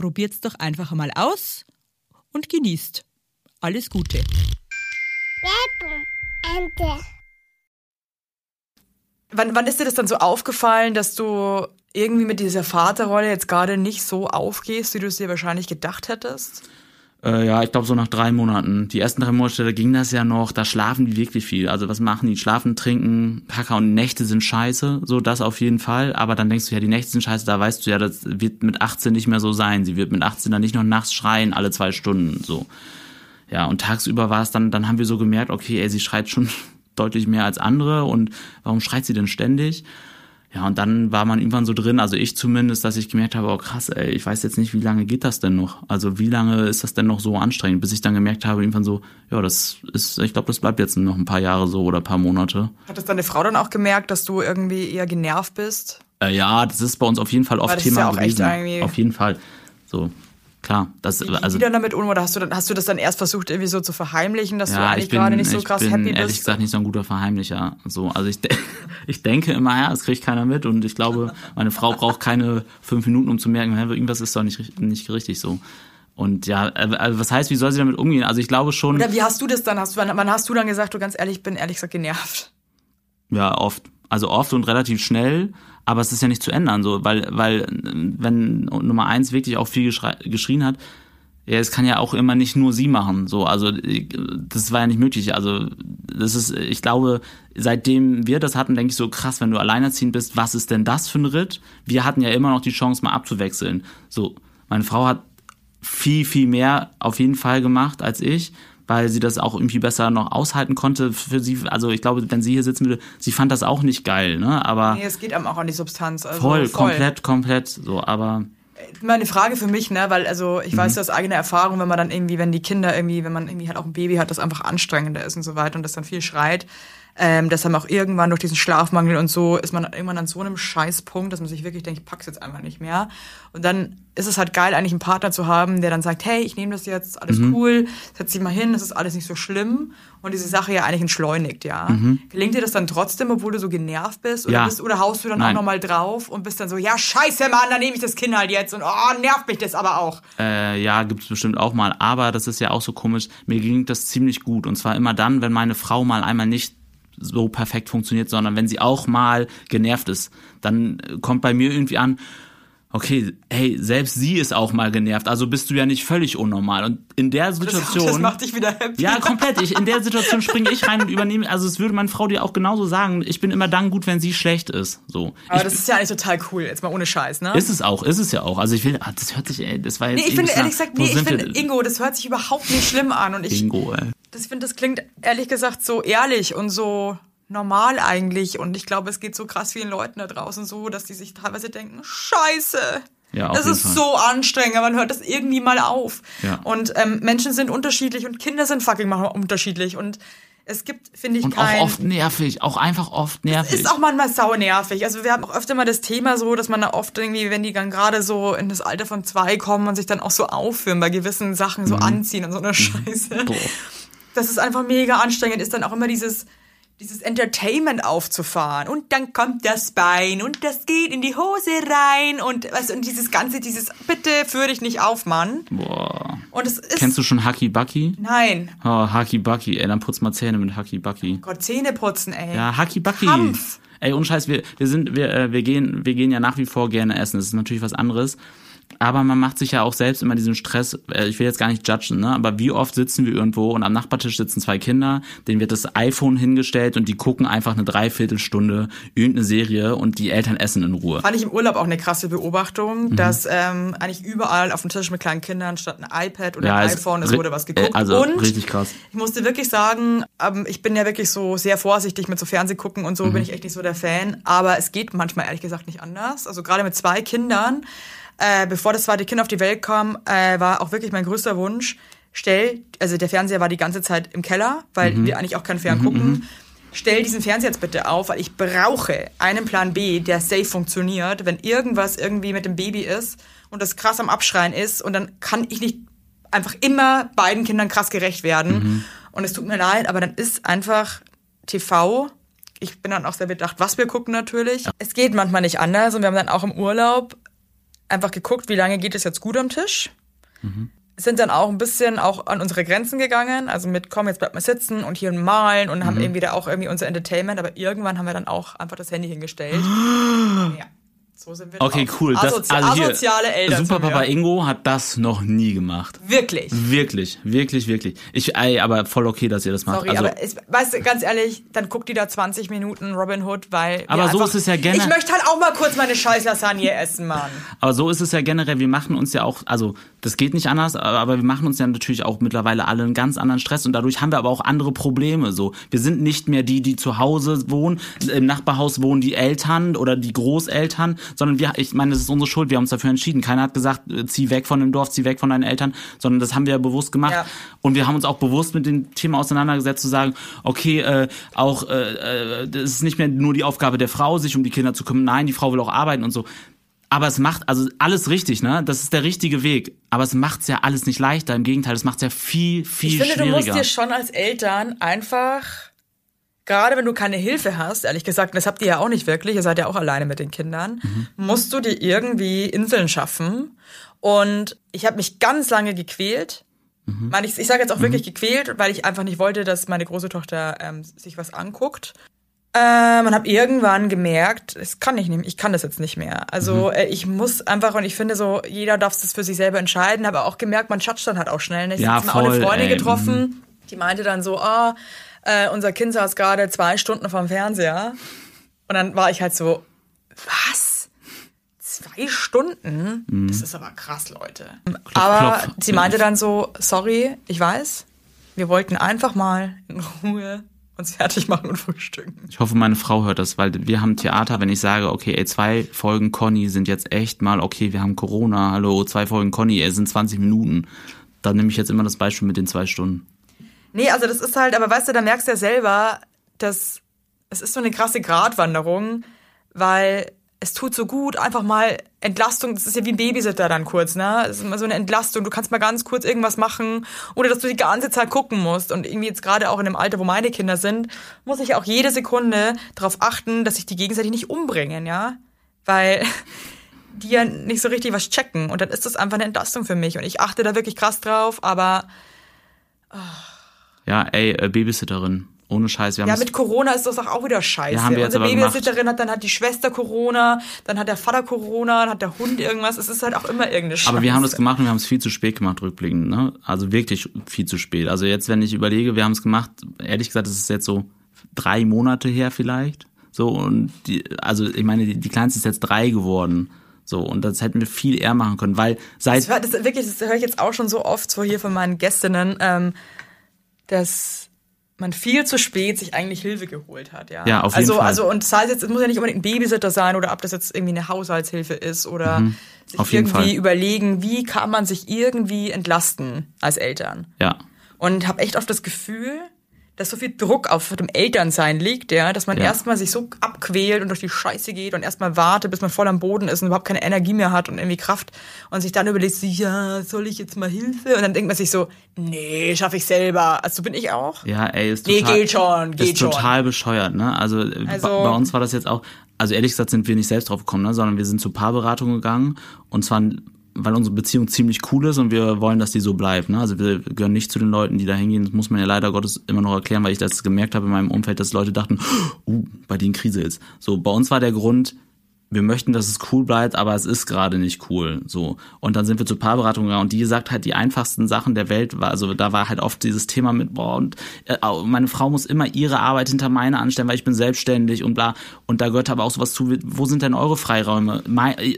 probiert's doch einfach mal aus und genießt. Alles Gute. Wann, wann ist dir das dann so aufgefallen, dass du irgendwie mit dieser Vaterrolle jetzt gerade nicht so aufgehst, wie du es dir wahrscheinlich gedacht hättest? Äh, ja, ich glaube so nach drei Monaten. Die ersten drei Monate, ging das ja noch, da schlafen die wirklich viel. Also was machen die? Schlafen, trinken, Kaka und Nächte sind scheiße, so das auf jeden Fall. Aber dann denkst du, ja, die Nächte sind scheiße, da weißt du ja, das wird mit 18 nicht mehr so sein. Sie wird mit 18 dann nicht noch nachts schreien, alle zwei Stunden, so. Ja, und tagsüber war es dann, dann haben wir so gemerkt, okay, ey, sie schreit schon deutlich mehr als andere und warum schreit sie denn ständig? Ja, und dann war man irgendwann so drin, also ich zumindest, dass ich gemerkt habe, oh krass, ey, ich weiß jetzt nicht, wie lange geht das denn noch? Also wie lange ist das denn noch so anstrengend, bis ich dann gemerkt habe, irgendwann so, ja, das ist, ich glaube, das bleibt jetzt noch ein paar Jahre so oder ein paar Monate. Hat das deine Frau dann auch gemerkt, dass du irgendwie eher genervt bist? Äh, ja, das ist bei uns auf jeden Fall oft Thema ja gewesen. Auf jeden Fall. So, klar. Das, Wie also, wie dann damit um oder hast du, hast du das dann erst versucht, irgendwie so zu verheimlichen, dass ja, du eigentlich gerade nicht so krass bin, happy bist? ehrlich gesagt nicht so ein guter Verheimlicher. So, also ich, de ich denke immer, ja, das kriegt keiner mit und ich glaube, meine Frau braucht keine fünf Minuten, um zu merken, irgendwas ist doch nicht, nicht richtig so. Und ja, äh, also was heißt, wie soll sie damit umgehen? Also ich glaube schon. Oder wie hast du das dann? Hast du, wann hast du dann gesagt, du ganz ehrlich, ich bin ehrlich gesagt genervt? Ja, oft. also oft und relativ schnell, aber es ist ja nicht zu ändern, so, weil, weil, wenn Nummer eins wirklich auch viel geschrien hat, ja, es kann ja auch immer nicht nur sie machen, so, also, das war ja nicht möglich, also, das ist, ich glaube, seitdem wir das hatten, denke ich so, krass, wenn du alleinerziehend bist, was ist denn das für ein Ritt? Wir hatten ja immer noch die Chance, mal abzuwechseln, so, meine Frau hat viel, viel mehr auf jeden Fall gemacht als ich weil sie das auch irgendwie besser noch aushalten konnte für sie. Also ich glaube, wenn sie hier sitzen würde, sie fand das auch nicht geil, ne? Aber. Nee, es geht einem auch an die Substanz. Also voll, voll, komplett, komplett, so, aber. Meine Frage für mich, ne, weil also ich mhm. weiß aus eigener Erfahrung, wenn man dann irgendwie, wenn die Kinder irgendwie, wenn man irgendwie halt auch ein Baby hat, das einfach anstrengender ist und so weiter und das dann viel schreit, ähm, dass dann auch irgendwann durch diesen Schlafmangel und so ist man irgendwann an so einem Scheißpunkt, dass man sich wirklich denkt, ich pack's jetzt einfach nicht mehr. Und dann ist es halt geil, eigentlich einen Partner zu haben, der dann sagt, hey, ich nehme das jetzt, alles mhm. cool, setz dich mal hin, es ist alles nicht so schlimm und diese Sache ja eigentlich entschleunigt, ja. Mhm. Gelingt dir das dann trotzdem, obwohl du so genervt bist? Oder, ja. bist, oder haust du dann Nein. auch nochmal drauf und bist dann so, ja, scheiße, Mann, dann nehme ich das Kind halt jetzt und oh, nervt mich das aber auch. Äh, ja, gibt's bestimmt auch mal, aber das ist ja auch so komisch, mir gelingt das ziemlich gut und zwar immer dann, wenn meine Frau mal einmal nicht so perfekt funktioniert, sondern wenn sie auch mal genervt ist, dann kommt bei mir irgendwie an, okay, hey, selbst sie ist auch mal genervt, also bist du ja nicht völlig unnormal. Und in der Situation. Das, das macht dich wieder happy. Ja, komplett. Ich, in der Situation springe ich rein und übernehme, also es würde meine Frau dir auch genauso sagen, ich bin immer dann gut, wenn sie schlecht ist. So. Aber ich, das ist ja eigentlich total cool, jetzt mal ohne Scheiß, ne? Ist es auch, ist es ja auch. Also ich will, ah, das hört sich, ey, das war jetzt. Nee, ich finde ehrlich gesagt, nee, ich finde, Ingo, das hört sich überhaupt nicht schlimm an. Und ich. Ingo, ey. Das finde, das klingt ehrlich gesagt so ehrlich und so normal eigentlich. Und ich glaube, es geht so krass vielen Leuten da draußen so, dass die sich teilweise denken, scheiße. Ja, das ist Fall. so anstrengend, man hört das irgendwie mal auf. Ja. Und ähm, Menschen sind unterschiedlich und Kinder sind fucking mal unterschiedlich. Und es gibt, finde ich, und kein... auch oft nervig, auch einfach oft nervig. Es ist auch manchmal sau nervig. Also wir haben auch öfter mal das Thema so, dass man da oft irgendwie, wenn die dann gerade so in das Alter von zwei kommen und sich dann auch so aufführen bei gewissen Sachen, so mhm. anziehen und so eine mhm. Scheiße. Boah. Das ist einfach mega anstrengend, ist dann auch immer dieses dieses Entertainment aufzufahren und dann kommt das Bein und das geht in die Hose rein und was und dieses ganze dieses bitte führ dich nicht auf, Mann. Boah. Und es ist Kennst du schon Haki Bucky? Nein. Oh, Haki Bucky, ey, dann putz mal Zähne mit Haki Bucky. Oh Gott, Zähne putzen, ey. Ja, Haki Bucky. Kampf. Ey, unscheiß, wir wir sind wir äh, wir gehen wir gehen ja nach wie vor gerne essen. Das ist natürlich was anderes aber man macht sich ja auch selbst immer diesen Stress, äh, ich will jetzt gar nicht judgen, ne? aber wie oft sitzen wir irgendwo und am Nachbartisch sitzen zwei Kinder, denen wird das iPhone hingestellt und die gucken einfach eine Dreiviertelstunde irgendeine Serie und die Eltern essen in Ruhe. Fand ich im Urlaub auch eine krasse Beobachtung, mhm. dass ähm, eigentlich überall auf dem Tisch mit kleinen Kindern statt ein iPad oder ja, ein iPhone, es wurde was geguckt. Äh, also und richtig krass. Ich musste wirklich sagen, ähm, ich bin ja wirklich so sehr vorsichtig mit so Fernsehgucken und so mhm. bin ich echt nicht so der Fan, aber es geht manchmal ehrlich gesagt nicht anders. Also gerade mit zwei Kindern äh, bevor das zweite Kind auf die Welt kam, äh, war auch wirklich mein größter Wunsch, stell, also der Fernseher war die ganze Zeit im Keller, weil mhm. wir eigentlich auch keinen Fern mhm, gucken. Mhm. Stell diesen Fernseher jetzt bitte auf, weil ich brauche einen Plan B, der safe funktioniert, wenn irgendwas irgendwie mit dem Baby ist und das krass am Abschreien ist und dann kann ich nicht einfach immer beiden Kindern krass gerecht werden. Mhm. Und es tut mir leid, aber dann ist einfach TV ich bin dann auch sehr bedacht, was wir gucken natürlich. Ja. Es geht manchmal nicht anders und wir haben dann auch im Urlaub einfach geguckt, wie lange geht es jetzt gut am Tisch. Mhm. Sind dann auch ein bisschen auch an unsere Grenzen gegangen. Also mit, komm, jetzt bleibt mal sitzen und hier malen und mhm. haben irgendwie da auch irgendwie unser Entertainment. Aber irgendwann haben wir dann auch einfach das Handy hingestellt. ja. So sind wir Okay, drauf. cool. Das, Asozi also hier, asoziale Eltern. Super Papa Ingo hat das noch nie gemacht. Wirklich? Wirklich, wirklich, wirklich. Ich, ey, aber voll okay, dass ihr das macht. Sorry, also, aber es, weißt du, ganz ehrlich, dann guckt die da 20 Minuten Robin Hood, weil. Aber so einfach, ist es ja generell. Ich möchte halt auch mal kurz meine scheiß Lasagne essen, Mann. Aber so ist es ja generell. Wir machen uns ja auch, also das geht nicht anders, aber wir machen uns ja natürlich auch mittlerweile alle einen ganz anderen Stress und dadurch haben wir aber auch andere Probleme. So, wir sind nicht mehr die, die zu Hause wohnen, im Nachbarhaus wohnen die Eltern oder die Großeltern, sondern wir, ich meine, das ist unsere Schuld. Wir haben uns dafür entschieden. Keiner hat gesagt, äh, zieh weg von dem Dorf, zieh weg von deinen Eltern, sondern das haben wir ja bewusst gemacht. Ja. Und wir haben uns auch bewusst mit dem Thema auseinandergesetzt, zu sagen, okay, äh, auch äh, äh, das ist nicht mehr nur die Aufgabe der Frau, sich um die Kinder zu kümmern. Nein, die Frau will auch arbeiten und so. Aber es macht also alles richtig, ne? Das ist der richtige Weg. Aber es macht's ja alles nicht leichter. Im Gegenteil, es macht's ja viel, viel schwieriger. Ich finde, schwieriger. du musst dir schon als Eltern einfach, gerade wenn du keine Hilfe hast, ehrlich gesagt, das habt ihr ja auch nicht wirklich, ihr seid ja auch alleine mit den Kindern, mhm. musst du dir irgendwie Inseln schaffen. Und ich habe mich ganz lange gequält. Mhm. Ich, ich sage jetzt auch mhm. wirklich gequält, weil ich einfach nicht wollte, dass meine große Tochter ähm, sich was anguckt Ähm, und habe irgendwann gemerkt, das kann ich nicht, ich kann das jetzt nicht mehr. Also Mhm. äh, ich muss einfach und ich finde so, jeder darf das für sich selber entscheiden. Habe auch gemerkt, man chatscht dann halt auch schnell. ne? Ich Ja, hab jetzt mal auch eine Freundin ey, mhm. getroffen, die meinte dann so, ah, äh, unser Kind saß gerade zwei Stunden vorm Fernseher. Und dann war ich halt so, was? Zwei Stunden? Das ist aber krass, Leute. aber klopf. sie meinte dann so, sorry, ich weiß, wir wollten einfach mal in Ruhe uns fertig machen und frühstücken. Ich hoffe, meine Frau hört das, weil wir haben Theater, wenn ich sage, okay, ey, zwei Folgen Conny sind jetzt echt mal, okay, wir haben Corona, hallo, zwei Folgen Conny, ey, sind 20 Minuten. Dann nehme ich jetzt immer das Beispiel mit den zwei Stunden. Nee, also das ist halt, aber weißt du, da merkst du ja selber, dass es ist so eine krasse Gratwanderung, weil es tut so gut, einfach mal Entlastung, das ist ja wie ein Babysitter dann kurz, ne? Es ist immer so eine Entlastung, du kannst mal ganz kurz irgendwas machen, ohne dass du die ganze Zeit gucken musst. Und irgendwie jetzt gerade auch in dem Alter, wo meine Kinder sind, muss ich auch jede Sekunde darauf achten, dass sich die gegenseitig nicht umbringen, ja? Weil die ja nicht so richtig was checken. Und dann ist das einfach eine Entlastung für mich. Und ich achte da wirklich krass drauf, aber Ja, ey, äh, Babysitterin, ohne Scheiß, wir haben Ja, mit Corona ist das auch wieder scheiße. Ja, haben wir Unsere gemacht. Babysitterin hat dann hat die Schwester Corona, dann hat der Vater Corona, dann hat der Hund irgendwas. Es ist halt auch immer irgendeine Scheiße. Aber wir haben das gemacht und wir haben es viel zu spät gemacht, rückblickend. Ne? Also wirklich viel zu spät. Also jetzt, wenn ich überlege, wir haben es gemacht, ehrlich gesagt, es ist jetzt so drei Monate her vielleicht. So, und die, also ich meine, die, die Kleinste ist jetzt drei geworden. So, und das hätten wir viel eher machen können, weil seit. Das, das, wirklich, das höre ich jetzt auch schon so oft so hier von meinen Gästinnen, ähm, dass man viel zu spät sich eigentlich Hilfe geholt hat, ja. Ja, auf jeden also, Fall. Also, und das heißt jetzt, es muss ja nicht unbedingt ein Babysitter sein oder ob das jetzt irgendwie eine Haushaltshilfe ist oder sich Mhm. auf jeden irgendwie Fall. überlegen, wie kann man sich irgendwie entlasten als Eltern. Ja. und habe echt oft das Gefühl, dass so viel Druck auf dem Elternsein liegt, ja, dass man Ja. erstmal sich so abquält und durch die Scheiße geht und erstmal wartet, bis man voll am Boden ist und überhaupt keine Energie mehr hat und irgendwie Kraft und sich dann überlegt, ja, soll ich jetzt mal Hilfe? Und dann denkt man sich so, nee, schaffe ich selber. Also so bin ich auch. Ja, ey, ist Nee, total, geht schon, geht ist schon. total bescheuert, ne? Also, äh, Also- bei, bei uns war das jetzt auch, also ehrlich gesagt sind wir nicht selbst drauf gekommen, ne? sondern wir sind zur Paarberatung gegangen und zwar, weil unsere Beziehung ziemlich cool ist und wir wollen, dass die so bleibt, ne? Also wir gehören nicht zu den Leuten, die da hingehen. Das muss man ja leider Gottes immer noch erklären, weil ich das gemerkt habe in meinem Umfeld, dass Leute dachten, uh, bei denen Krise ist. So, bei uns war der Grund, wir möchten, dass es cool bleibt, aber es ist gerade nicht cool. So. Und dann sind wir zur Paarberatung gegangen und die sagt halt die einfachsten Sachen der Welt, war, also da war halt oft dieses Thema mit, boah, und äh, meine Frau muss immer ihre Arbeit hinter meine anstellen, weil ich bin selbstständig und bla. Und da gehört aber auch sowas zu, wo sind denn eure Freiräume? Mein, äh,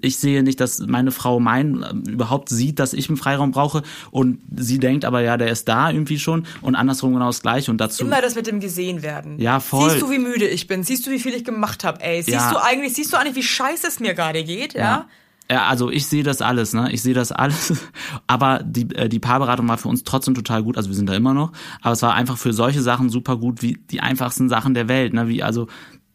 ich sehe nicht, dass meine Frau mein äh, überhaupt sieht, dass ich einen Freiraum brauche und sie denkt aber, ja, der ist da irgendwie schon und andersrum genau das gleiche und dazu. Immer das mit dem gesehen werden. Ja, voll. Siehst du, wie müde ich bin? Siehst du, wie viel ich gemacht habe? Ey, siehst Ja. du eigentlich, siehst du eigentlich, wie scheiße es mir gerade geht? Ja. Ja. Ja, also ich sehe das alles, ne? Ich sehe das alles. Aber die, äh, die Paarberatung war für uns trotzdem total gut. Also wir sind da immer noch. Aber es war einfach für solche Sachen super gut, wie die einfachsten Sachen der Welt, ne? Wie also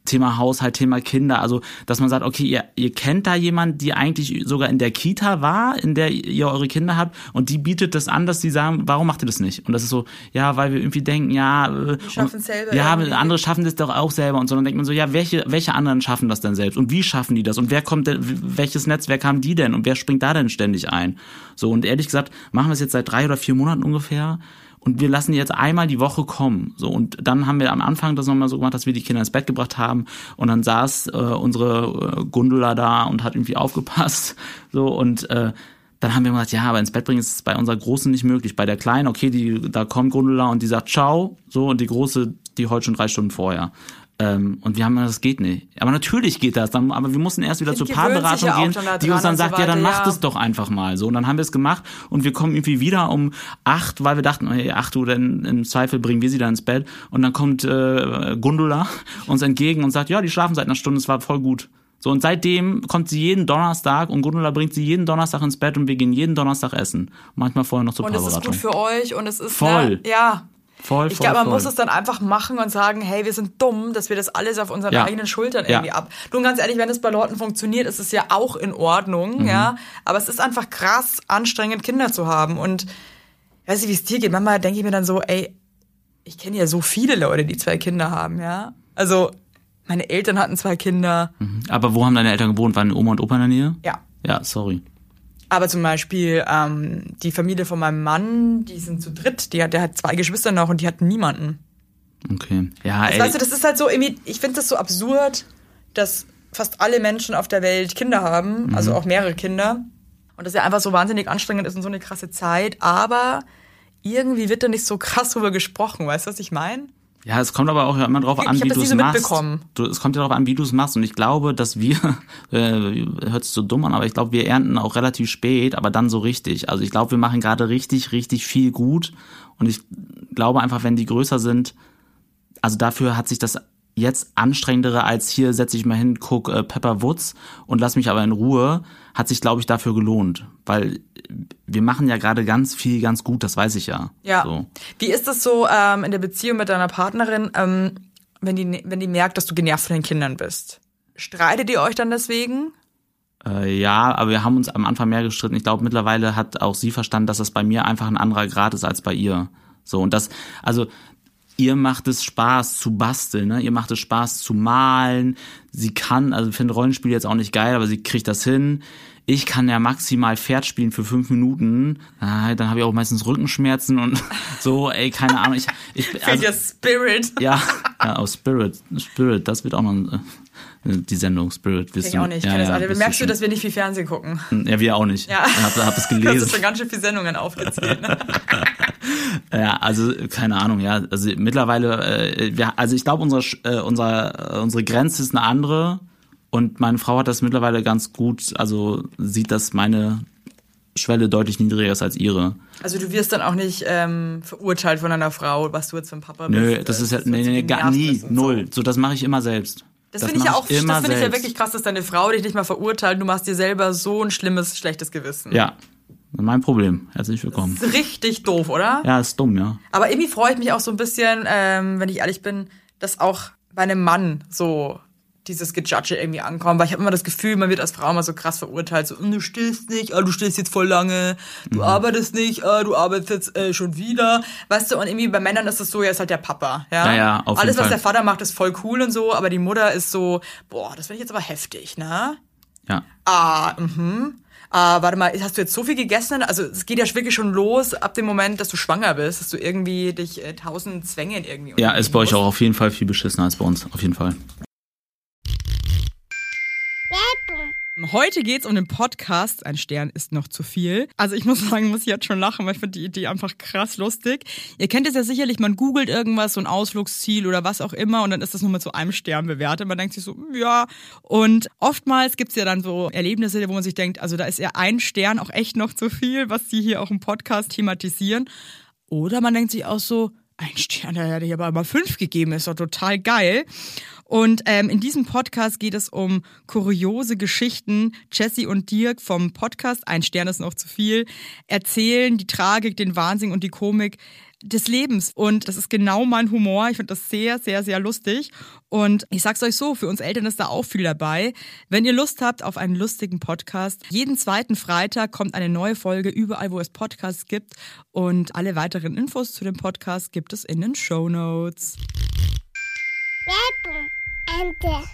Thema Haushalt, Thema Kinder. Also, dass man sagt, okay, ihr, ihr kennt da jemanden, die eigentlich sogar in der Kita war, in der ihr eure Kinder habt, und die bietet das an, dass sie sagen, warum macht ihr das nicht? Und das ist so, ja, weil wir irgendwie denken, ja, äh, schaffen's und- selber Ja, irgendwie. andere schaffen das doch auch selber und so. Dann denkt man so, ja, welche, welche anderen schaffen das denn selbst? Und wie schaffen die das? Und wer kommt denn, welches Netzwerk haben die denn? Und wer springt da denn ständig ein? So, und ehrlich gesagt, machen wir es jetzt seit drei oder vier Monaten ungefähr. Und wir lassen die jetzt einmal die Woche kommen. So, und dann haben wir am Anfang das nochmal so gemacht, dass wir die Kinder ins Bett gebracht haben. Und dann saß äh, unsere äh, Gundula da und hat irgendwie aufgepasst. So, und äh, dann haben wir gesagt, ja, aber ins Bett bringen ist bei unserer Großen nicht möglich. Bei der Kleinen, okay, die, da kommt Gundula und die sagt Ciao, so, und die Große, die heult schon drei Stunden vorher. Ähm, und wir haben gesagt, das geht nicht. Aber natürlich geht das, dann, aber wir mussten erst wieder Die zur Paarberatung ja gehen, da die uns dann und so sagt, ja, dann macht ja. es doch einfach mal. So, und dann haben wir es gemacht und wir kommen irgendwie wieder um acht, weil wir dachten, hey, acht Uhr, denn im Zweifel bringen wir sie dann ins Bett. Und dann kommt äh, Gundula uns entgegen und sagt, ja, die schlafen seit einer Stunde, es war voll gut. So, und seitdem kommt sie jeden Donnerstag und Gundula bringt sie jeden Donnerstag ins Bett und wir gehen jeden Donnerstag essen. Manchmal vorher noch zur Und es ist Paarberatung. gut für euch und es ist Voll. Ne, ja. Voll, Ich voll, glaube, man voll. muss es dann einfach machen und sagen, hey, wir sind dumm, dass wir das alles auf unseren Ja. eigenen Schultern Ja. irgendwie ab. Du und ganz ehrlich, wenn es bei Leuten funktioniert, ist es ja auch in Ordnung, Mhm. ja. Aber es ist einfach krass anstrengend, Kinder zu haben. Und ich weiß nicht, wie es dir geht. Manchmal denke ich mir dann so, ey, ich kenne ja so viele Leute, die zwei Kinder haben, ja. Also, meine Eltern hatten zwei Kinder. Aber wo haben deine Eltern gewohnt? Waren Oma und Opa in der Nähe? Ja. Ja, sorry. Aber zum Beispiel ähm, die Familie von meinem Mann, die sind zu dritt. Die hat, der hat zwei Geschwister noch und die hatten niemanden. Okay. Ja, Also, ey. weißt du, das ist halt so, ich finde das so absurd, dass fast alle Menschen auf der Welt Kinder haben, Mhm. also auch mehrere Kinder. Und das ja einfach so wahnsinnig anstrengend ist und so eine krasse Zeit, aber irgendwie wird da nicht so krass drüber gesprochen, weißt du, was ich meine? Ja, es kommt aber auch immer drauf Ich an, wie du es so machst. Du, es kommt ja darauf an, wie du es machst. Und ich glaube, dass wir, äh, hört sich so dumm an, aber ich glaube, wir ernten auch relativ spät, aber dann so richtig. Also ich glaube, wir machen gerade richtig, richtig viel gut. Und ich glaube einfach, wenn die größer sind, also dafür hat sich das jetzt anstrengendere als hier setze ich mal hin, guck äh, Pepper Woods und lass mich aber in Ruhe, hat sich glaube ich dafür gelohnt, weil wir machen ja gerade ganz viel ganz gut, das weiß ich ja. Ja. So. Wie ist das so ähm, in der Beziehung mit deiner Partnerin, ähm, wenn, die, wenn die merkt, dass du genervt von den Kindern bist? Streitet ihr euch dann deswegen? Äh, ja, aber wir haben uns am Anfang mehr gestritten. Ich glaube, mittlerweile hat auch sie verstanden, dass das bei mir einfach ein anderer Grad ist als bei ihr. So, und das, also, ihr macht es Spaß zu basteln, ne? Ihr macht es Spaß zu malen. Sie kann, also ich finde Rollenspiel jetzt auch nicht geil, aber sie kriegt das hin. Ich kann ja maximal Pferd spielen für fünf Minuten. Ah, dann habe ich auch meistens Rückenschmerzen und so, ey, keine Ahnung. Ich, ich, also, Spirit. ja, ja, aus Spirit. Spirit, das wird auch noch äh, die Sendung Spirit. Wirst Ich auch du- nicht. Ich ja, ja, alle. Merkst du, dass wir nicht viel Fernsehen gucken? ja, wir auch nicht. Ja. Ich hab, hab das Du hast gelesen. schon ganz schön viele Sendungen aufgezählt. Ne? Ja, also keine Ahnung, ja. Also mittlerweile, äh, wir, also ich glaube, unsere, äh, unser, äh, unsere Grenze ist eine andere. Und meine Frau hat das mittlerweile ganz gut, also sieht, dass meine Schwelle deutlich niedriger ist als ihre. Also du wirst dann auch nicht ähm, verurteilt von einer Frau, was du jetzt für ein Papa Nö, bist. das äh, ist ja, nee, nee, gar nie, null. So. Das mache ich immer selbst. Das, finde ich ja auch, das immer finde ich ja wirklich krass, dass deine Frau dich nicht mal verurteilt. Du machst dir selber so ein schlimmes, schlechtes Gewissen. Ja, mein Problem. Herzlich willkommen. Das ist richtig doof, oder? Ja, ist dumm, ja. Aber irgendwie freue ich mich auch so ein bisschen, ähm, wenn ich ehrlich bin, dass auch bei einem Mann so dieses Gejudge irgendwie ankommt, weil ich habe immer das Gefühl, man wird als Frau immer so krass verurteilt, so, "Mm, du stillst nicht, ah, du stillst jetzt voll lange, du Mhm. arbeitest nicht, ah, du arbeitest jetzt äh, schon wieder, weißt du, und irgendwie bei Männern ist es so, ja, ist halt der Papa, ja. Ja, ja, auf Alles, was Fall. der Vater macht, ist voll cool und so, aber die Mutter ist so, boah, das finde ich jetzt aber heftig, ne? Ja. Ah, mhm. Ah, warte mal, hast du jetzt so viel gegessen? Also es geht ja wirklich schon los ab dem Moment, dass du schwanger bist, dass du irgendwie dich äh, tausend Zwängen irgendwie Ja, ist bei euch auch auf jeden Fall viel beschissener als bei uns. Auf jeden Fall. Heute geht's um den Podcast. Ein Stern ist noch zu viel. Also ich muss sagen, muss ich jetzt schon lachen, weil ich finde die Idee einfach krass lustig. Ihr kennt es ja sicherlich, man googelt irgendwas, so ein Ausflugsziel oder was auch immer und dann ist das nur mit so einem Stern bewertet. Man denkt sich so, ja. Und oftmals gibt's ja dann so Erlebnisse, wo man sich denkt, also da ist ja ein Stern auch echt noch zu viel, was die hier auch im Podcast thematisieren. Oder man denkt sich auch so, ein Stern, da hätte ich aber mal fünf gegeben, ist doch total geil. Und ähm, in diesem Podcast geht es um kuriose Geschichten. Jesse und Dirk vom Podcast Ein Stern ist noch zu viel erzählen die Tragik, den Wahnsinn und die Komik des Lebens. Und das ist genau mein Humor. Ich finde das sehr, sehr, sehr lustig. Und ich sag's euch so, für uns Eltern ist da auch viel dabei. Wenn ihr Lust habt auf einen lustigen Podcast, jeden zweiten Freitag kommt eine neue Folge überall, wo es Podcasts gibt. Und alle weiteren Infos zu dem Podcast gibt es in den Show Notes. Ente.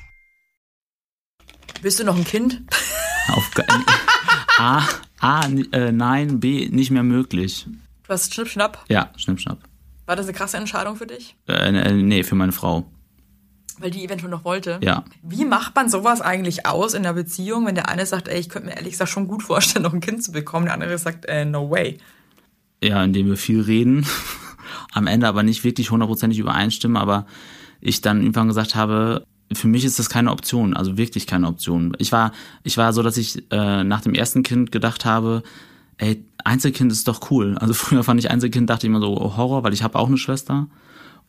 Bist du noch ein Kind? Auf A, A, äh, nein, B, nicht mehr möglich. Du hast Schnipp, Schnapp. Ja, schnipp, schnapp. War das eine krasse Entscheidung für dich? Äh, äh, nee, für meine Frau. Weil die eventuell noch wollte? Ja. Wie macht man sowas eigentlich aus in der Beziehung, wenn der eine sagt, ey, ich könnte mir ehrlich gesagt schon gut vorstellen, noch ein Kind zu bekommen, der andere sagt, äh, no way. Ja, indem wir viel reden, am Ende aber nicht wirklich hundertprozentig übereinstimmen, aber ich dann irgendwann gesagt habe, für mich ist das keine Option, also wirklich keine Option. Ich war, ich war so, dass ich äh, nach dem ersten Kind gedacht habe, ey, Einzelkind ist doch cool. Also früher fand ich Einzelkind, dachte ich immer so oh, Horror, weil ich habe auch eine Schwester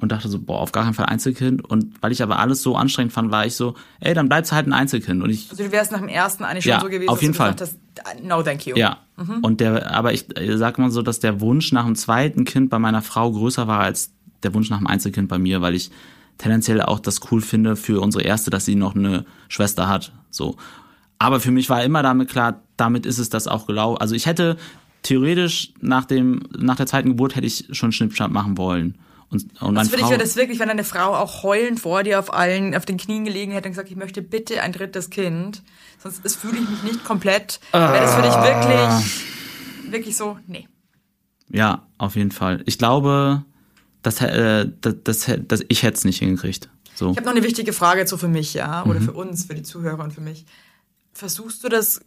und dachte so, boah, auf gar keinen Fall Einzelkind. Und weil ich aber alles so anstrengend fand, war ich so, ey, dann bleibst halt ein Einzelkind. Und ich Also du wärst nach dem ersten eigentlich schon Ja, so gewesen, auf jeden dass du Fall. hast, no thank you. Ja. Und der, aber ich sag mal so, dass der Wunsch nach dem zweiten Kind bei meiner Frau größer war als der Wunsch nach dem Einzelkind bei mir, weil ich tendenziell auch das cool finde für unsere erste, dass sie noch eine Schwester hat. So. Aber für mich war immer damit klar, damit ist es das auch gelaufen. Also ich hätte theoretisch nach dem, nach der zweiten Geburt hätte ich schon Schnippschnapp machen wollen. Und, und Das finde ich das wirklich, wenn eine Frau auch heulend vor dir auf allen, auf den Knien gelegen hätte und gesagt, ich möchte bitte ein drittes Kind. Sonst ist- fühle ich mich nicht komplett. Wäre das für dich wirklich, wirklich so, nee. Ja, auf jeden Fall. Ich glaube, das, äh, das, das, das, ich hätte es nicht hingekriegt. So. Ich habe noch eine wichtige Frage so für mich, ja, oder mhm. für uns, für die Zuhörer und für mich. Versuchst du das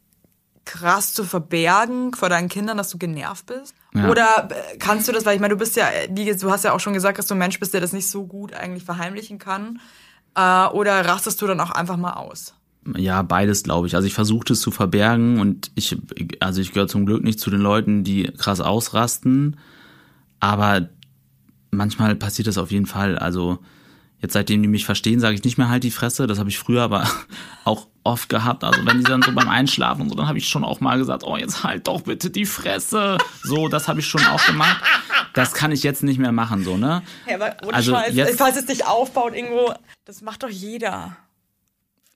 krass zu verbergen vor deinen Kindern, dass du genervt bist? Ja. Oder äh, kannst du das, weil ich meine, du bist ja, wie, du hast ja auch schon gesagt, dass du ein Mensch bist, der das nicht so gut eigentlich verheimlichen kann. Äh, oder rastest du dann auch einfach mal aus? Ja, beides glaube ich. Also ich versuche es zu verbergen und ich, also ich gehöre zum Glück nicht zu den Leuten, die krass ausrasten. Aber manchmal passiert das auf jeden Fall. Also jetzt seitdem die mich verstehen, sage ich nicht mehr halt die Fresse. Das habe ich früher aber auch oft gehabt. Also wenn die dann so beim Einschlafen und so, dann habe ich schon auch mal gesagt, oh jetzt halt doch bitte die Fresse. So, das habe ich schon auch gemacht. Das kann ich jetzt nicht mehr machen, so ne? Ja, aber ohne also Scheiß, jetzt, falls es dich aufbaut irgendwo, das macht doch jeder.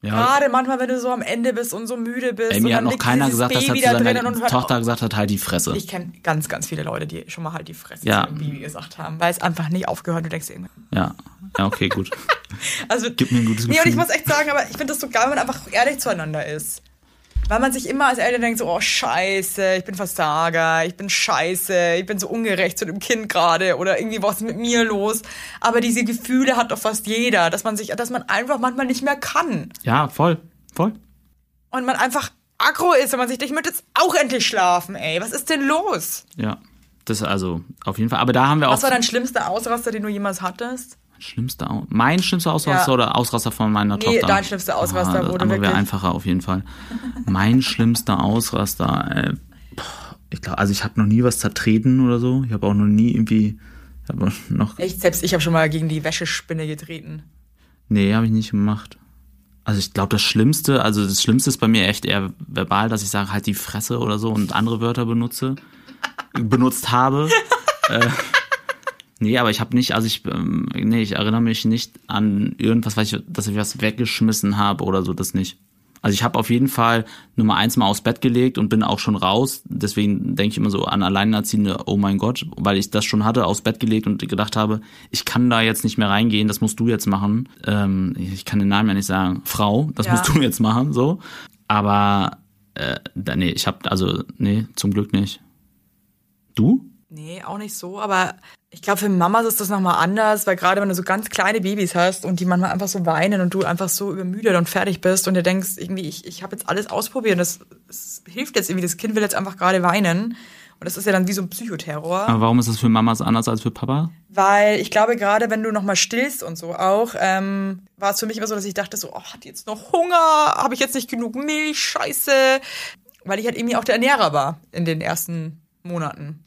Ja. Gerade manchmal, wenn du so am Ende bist und so müde bist. Ey, mir hat noch keiner gesagt, dass er zu seiner Tochter gesagt hat, halt die Fresse. Ich kenne ganz, ganz viele Leute, die schon mal halt die Fresse ja. zu Baby gesagt haben, weil es einfach nicht aufgehört du denkst irgendwie. Ja, ja, okay, gut. also, Gib mir ein gutes Gefühl. Nee, und ich muss echt sagen, aber ich finde das so geil, wenn man einfach ehrlich zueinander ist. Weil man sich immer als Eltern denkt, so, oh scheiße, ich bin Versager, ich bin scheiße, ich bin so ungerecht zu dem Kind gerade oder irgendwie was ist mit mir los. Aber diese Gefühle hat doch fast jeder, dass man sich, dass man einfach manchmal nicht mehr kann. Ja, voll, voll. Und man einfach aggro ist und man sich denkt, ich möchte jetzt auch endlich schlafen, ey. Was ist denn los? Ja, das also auf jeden Fall. Aber da haben wir was auch. Was war dein schlimmster Ausraster, den du jemals hattest? Schlimmster, mein schlimmster Ausraster ja. oder Ausraster von meiner nee, Tochter? dein schlimmster Ausraster ah, wurde wäre einfacher auf jeden Fall. mein schlimmster Ausraster, äh, ich glaube, also ich habe noch nie was zertreten oder so. Ich habe auch noch nie irgendwie, habe noch. Echt selbst ich habe schon mal gegen die Wäschespinne getreten. Nee, habe ich nicht gemacht. Also ich glaube, das Schlimmste, also das Schlimmste ist bei mir echt eher verbal, dass ich sage halt die Fresse oder so und andere Wörter benutze, benutzt habe. äh, Nee, aber ich habe nicht, also ich, ähm, nee, ich erinnere mich nicht an irgendwas, weiß ich, dass ich was weggeschmissen habe oder so, das nicht. Also ich habe auf jeden Fall Nummer eins mal aufs Bett gelegt und bin auch schon raus. Deswegen denke ich immer so an Alleinerziehende, oh mein Gott, weil ich das schon hatte, aufs Bett gelegt und gedacht habe, ich kann da jetzt nicht mehr reingehen, das musst du jetzt machen. Ähm, ich kann den Namen ja nicht sagen. Frau, das ja. musst du jetzt machen, so. Aber äh, nee, ich habe, also, nee, zum Glück nicht. Du? Nee, auch nicht so, aber ich glaube, für Mamas ist das nochmal anders, weil gerade wenn du so ganz kleine Babys hast und die manchmal einfach so weinen und du einfach so übermüdet und fertig bist und dir denkst, irgendwie, ich, ich habe jetzt alles ausprobiert und das, das hilft jetzt irgendwie, das Kind will jetzt einfach gerade weinen. Und das ist ja dann wie so ein Psychoterror. Aber warum ist das für Mamas anders als für Papa? Weil ich glaube, gerade wenn du nochmal stillst und so auch, ähm, war es für mich immer so, dass ich dachte so, oh, hat jetzt noch Hunger? Habe ich jetzt nicht genug Milch? Scheiße. Weil ich halt irgendwie auch der Ernährer war in den ersten Monaten.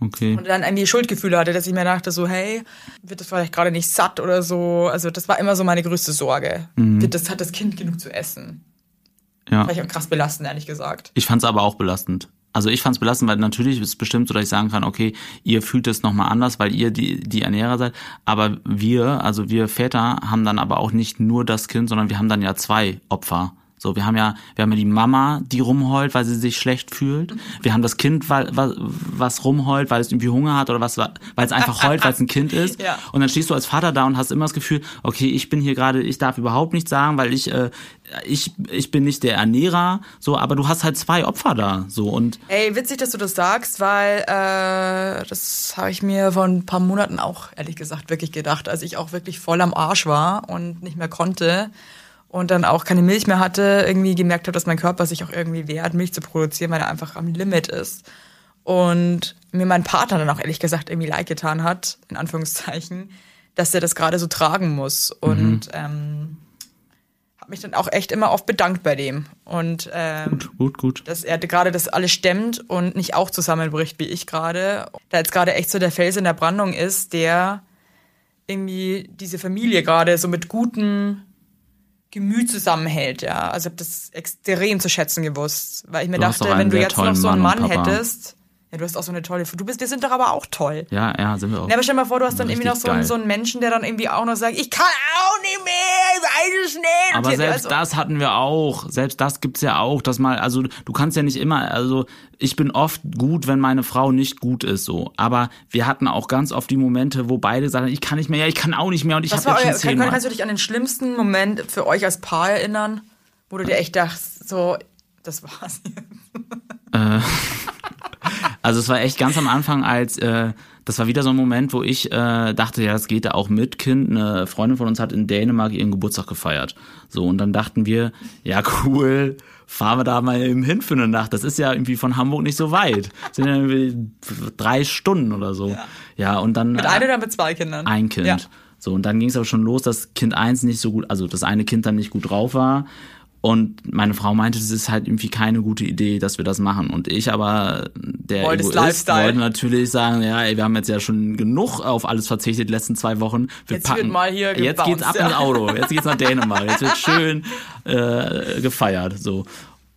Okay. Und dann irgendwie Schuldgefühle hatte, dass ich mir dachte so, hey, wird das vielleicht gerade nicht satt oder so. Also das war immer so meine größte Sorge. Mhm. Wird das, hat das Kind genug zu essen? Ja. Ich auch krass belastend, ehrlich gesagt. Ich fand es aber auch belastend. Also ich fand es belastend, weil natürlich ist es bestimmt so, dass ich sagen kann, okay, ihr fühlt es nochmal anders, weil ihr die, die Ernährer seid. Aber wir, also wir Väter, haben dann aber auch nicht nur das Kind, sondern wir haben dann ja zwei Opfer. So, wir haben ja, wir haben ja die Mama, die rumheult, weil sie sich schlecht fühlt. Wir haben das Kind, weil, was, was rumheult, weil es irgendwie Hunger hat oder was, weil es einfach heult, weil es ein Kind ist. Ja. Und dann stehst du als Vater da und hast immer das Gefühl, okay, ich bin hier gerade, ich darf überhaupt nichts sagen, weil ich, äh, ich, ich bin nicht der Ernährer, so, aber du hast halt zwei Opfer da, so und. Ey, witzig, dass du das sagst, weil äh, das habe ich mir vor ein paar Monaten auch ehrlich gesagt wirklich gedacht, als ich auch wirklich voll am Arsch war und nicht mehr konnte und dann auch keine Milch mehr hatte, irgendwie gemerkt habe, dass mein Körper sich auch irgendwie wehrt, Milch zu produzieren, weil er einfach am Limit ist. Und mir mein Partner dann auch ehrlich gesagt irgendwie leid getan hat, in Anführungszeichen, dass er das gerade so tragen muss. Und mhm. ähm, habe mich dann auch echt immer oft bedankt bei dem. Und ähm, gut, gut, gut. dass er gerade das alles stemmt und nicht auch zusammenbricht wie ich gerade. Da jetzt gerade echt so der Fels in der Brandung ist, der irgendwie diese Familie gerade so mit guten Gemüt zusammenhält, ja. Also ich habe das extrem zu schätzen gewusst, weil ich mir du dachte, wenn du jetzt noch so einen Mann, Mann hättest, ja, du hast auch so eine tolle, du bist, wir sind doch aber auch toll. Ja, ja, sind wir auch. Ja, aber stell dir mal vor, du hast dann irgendwie noch so einen, so einen Menschen, der dann irgendwie auch noch sagt, ich kann auch nicht mehr, ich weiß es nicht. Aber selbst also, das hatten wir auch, selbst das gibt's ja auch, dass mal, also du kannst ja nicht immer, also ich bin oft gut, wenn meine Frau nicht gut ist, so. Aber wir hatten auch ganz oft die Momente, wo beide sagen, ich kann nicht mehr, ja, ich kann auch nicht mehr und ich habe jetzt schon zehnmal. Kann, kannst du dich an den schlimmsten Moment für euch als Paar erinnern, wo du dir echt dachtest, so, das war's? Äh, also es war echt ganz am Anfang, als äh, das war wieder so ein Moment, wo ich äh, dachte, ja, das geht da auch mit Kind. Eine Freundin von uns hat in Dänemark ihren Geburtstag gefeiert. So, und dann dachten wir, ja, cool, fahren wir da mal eben hin für eine Nacht. Das ist ja irgendwie von Hamburg nicht so weit. Das sind ja irgendwie drei Stunden oder so. Ja, ja und dann. Mit einem oder mit zwei Kindern? Ein Kind. Ja. So, und dann ging es aber schon los, dass Kind eins nicht so gut, also das eine Kind dann nicht gut drauf war. Und meine Frau meinte, das ist halt irgendwie keine gute Idee, dass wir das machen. Und ich aber, der Wollt Egoist, wollte natürlich sagen, ja, ey, wir haben jetzt ja schon genug auf alles verzichtet die letzten zwei Wochen. Wir jetzt packen, wird mal hier gebounced, Jetzt geht's ab ja. ins Auto, jetzt geht's nach Dänemark, jetzt wird schön äh, gefeiert. So.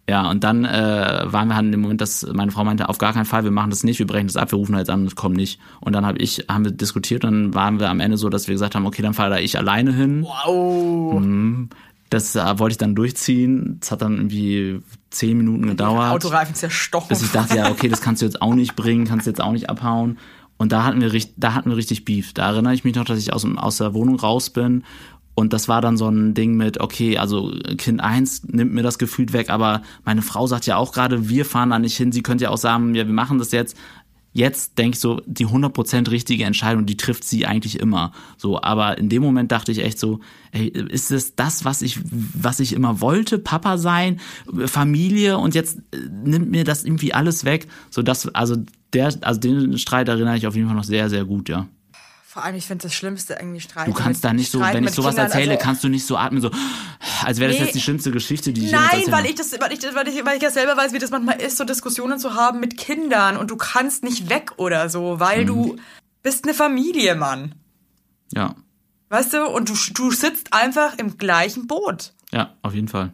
Ja, und dann äh, waren wir halt in dem Moment, dass meine Frau meinte, auf gar keinen Fall, wir machen das nicht, wir brechen das ab, wir rufen halt an, es kommt nicht. Und dann habe ich, haben wir diskutiert und dann waren wir am Ende so, dass wir gesagt haben, okay, dann fahre da ich alleine hin. Wow. Mhm. Das äh, wollte ich dann durchziehen. Das hat dann irgendwie zehn Minuten gedauert. Autoreifen zerstochen. Bis ich dachte, ja, okay, das kannst du jetzt auch nicht bringen, kannst du jetzt auch nicht abhauen. Und da hatten wir, da hatten wir richtig Beef. Da erinnere ich mich noch, dass ich aus, aus der Wohnung raus bin und das war dann so ein Ding mit, okay, also Kind eins nimmt mir das Gefühl weg, aber meine Frau sagt ja auch gerade, wir fahren da nicht hin. Sie könnte ja auch sagen, ja, wir machen das jetzt jetzt denke ich so, die 100% richtige Entscheidung, die trifft sie eigentlich immer. So, aber in dem Moment dachte ich echt so, ey, ist es das, was ich, was ich immer wollte? Papa sein, Familie und jetzt äh, nimmt mir das irgendwie alles weg. So, das, also der, also den Streit erinnere ich auf jeden Fall noch sehr, sehr gut, ja. Vor allem, ich finde das Schlimmste irgendwie Streit. Du kannst da nicht so, wenn ich sowas Kindern, erzähle, also, kannst du nicht so atmen, so, als wäre das nee, jetzt die schlimmste Geschichte, die ich Nein, weil ich das, weil ich, weil ich, weil ich ja selber weiß, wie das manchmal ist, so Diskussionen zu haben mit Kindern und du kannst nicht weg oder so, weil mhm. du bist eine Familie, Mann. Ja. Weißt du, und du, du sitzt einfach im gleichen Boot. Ja, auf jeden Fall.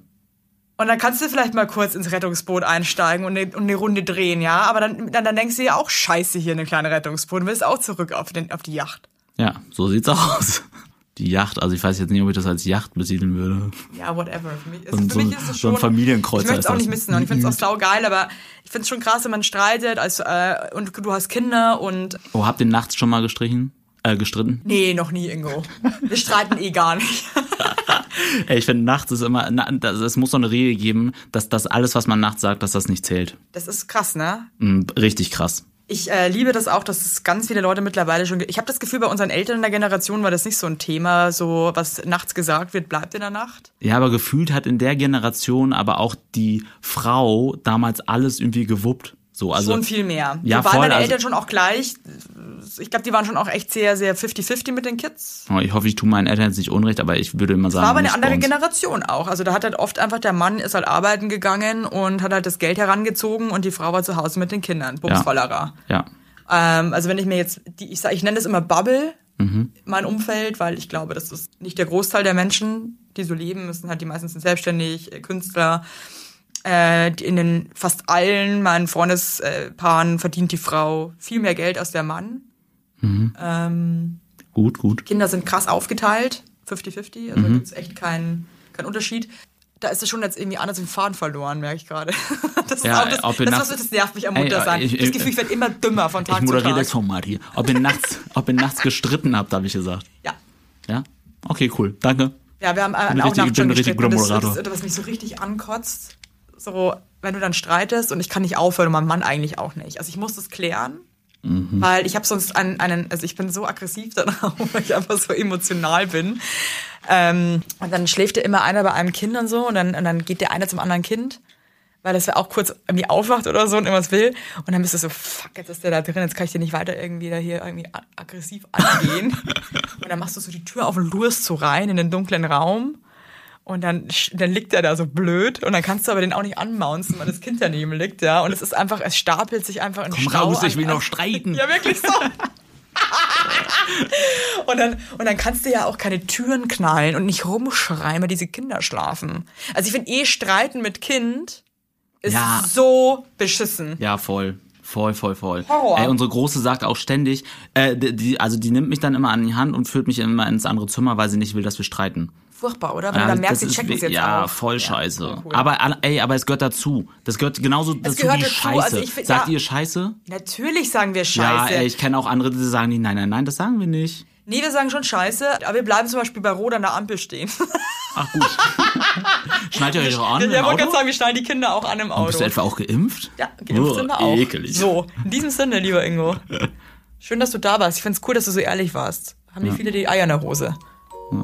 Und dann kannst du vielleicht mal kurz ins Rettungsboot einsteigen und eine, und eine Runde drehen, ja. Aber dann, dann, dann denkst du ja auch, scheiße, hier eine kleine Rettungsboot und willst auch zurück auf, den, auf die Yacht. Ja, so sieht's aus. Die Yacht, also ich weiß jetzt nicht, ob ich das als Yacht besiedeln würde. Ja, whatever. Für mich, also für so, mich ist es schon. So ein Familienkreuzer. Ich möchte es auch nicht missen und ich finde es auch saugeil, aber ich finde es schon krass, wenn man streitet als, äh, und du hast Kinder und. Oh, habt ihr nachts schon mal gestrichen? Äh, gestritten? Nee, noch nie, Ingo. Wir streiten eh gar nicht. Ey, ich finde, nachts ist immer, es muss so eine Regel geben, dass das alles, was man nachts sagt, dass das nicht zählt. Das ist krass, ne? Mm, richtig krass. Ich äh, liebe das auch, dass es ganz viele Leute mittlerweile schon. Ich habe das Gefühl, bei unseren Eltern in der Generation war das nicht so ein Thema, so was nachts gesagt wird, bleibt in der Nacht. Ja, aber gefühlt hat in der Generation aber auch die Frau damals alles irgendwie gewuppt. So, also, schon viel mehr. Ja, waren voll, meine also, Eltern schon auch gleich. Ich glaube, die waren schon auch echt sehr, sehr 50-50 mit den Kids. Oh, ich hoffe, ich tue meinen Eltern jetzt nicht unrecht, aber ich würde immer sagen. Das war aber eine andere Generation auch. Also da hat halt oft einfach der Mann ist halt arbeiten gegangen und hat halt das Geld herangezogen und die Frau war zu Hause mit den Kindern. Bumsvollerer. Ja. ja. Ähm, also wenn ich mir jetzt, die, ich, sag, ich nenne das immer Bubble, mhm. mein Umfeld, weil ich glaube, das ist nicht der Großteil der Menschen, die so leben müssen. Halt die meisten sind selbstständig, äh, Künstler äh, in den fast allen meinen Freundespaaren verdient die Frau viel mehr Geld als der Mann. Mhm. Ähm, gut, gut. Kinder sind krass aufgeteilt, 50-50, also mhm. gibt es echt keinen kein Unterschied. Da ist es schon jetzt irgendwie anders den Faden verloren, merke ich gerade. Das, ja, das, das, das, das, nervt mich am Muttersein. Ich, ich, das Gefühl, ich werde immer dümmer von Tag zu Tag. Ich moderiere das Format hier. Ob ihr nachts, ob ihr nachts gestritten habt, habe ich gesagt. Ja. Ja? Okay, cool. Danke. Ja, wir haben äh, auch nachts schon gestritten. Das, das, was mich so richtig ankotzt, so, wenn du dann streitest und ich kann nicht aufhören und mein Mann eigentlich auch nicht. Also ich muss das klären, mhm. weil ich habe sonst einen, einen, also ich bin so aggressiv danach, weil ich einfach so emotional bin. Ähm, und dann schläft ja immer einer bei einem Kind und so und dann, und dann geht der eine zum anderen Kind weil das auch kurz irgendwie aufwacht oder so und irgendwas will. Und dann bist du so, fuck, jetzt ist der da drin, jetzt kann ich dir nicht weiter irgendwie da hier irgendwie aggressiv angehen. und dann machst du so die Tür auf und lurst so rein in den dunklen Raum. Und dann, dann liegt er da so blöd und dann kannst du aber den auch nicht anmaunzen, weil das Kind daneben liegt, ja. Und es ist einfach, es stapelt sich einfach in Komm Stau raus, ich will noch streiten. Ja, wirklich so. und, dann, und dann kannst du ja auch keine Türen knallen und nicht rumschreien, weil diese Kinder schlafen. Also ich finde eh Streiten mit Kind ist ja. so beschissen. Ja, voll. Voll, voll, voll. Horror. Ey, unsere Große sagt auch ständig, äh, die, also die nimmt mich dann immer an die Hand und führt mich immer ins andere Zimmer, weil sie nicht will, dass wir streiten furchtbar, oder? Wenn ja, du dann merkst, sie checken es jetzt Ja, auch. voll scheiße. Ja, cool. Aber ey, aber es gehört dazu. Das gehört genauso es dazu gehört wie dazu. Scheiße. Also ich, Sagt ja, ihr Scheiße? Natürlich sagen wir Scheiße. Ja, ich kenne auch andere, die sagen nein, nein, nein, das sagen wir nicht. Nee, wir sagen schon Scheiße, aber wir bleiben zum Beispiel bei Rot an der Ampel stehen. Ach gut. Schneidet ihr euch auch an? Ja, ich wollte gerade sagen, wir schneiden die Kinder auch an im Auto. Und bist du etwa auch geimpft? Ja, geimpft oh, sind wir auch. Ekelig. So, in diesem Sinne, lieber Ingo. Schön, dass du da warst. Ich find's cool, dass du so ehrlich warst. Haben ja. die viele die Eier in der Hose? Ja.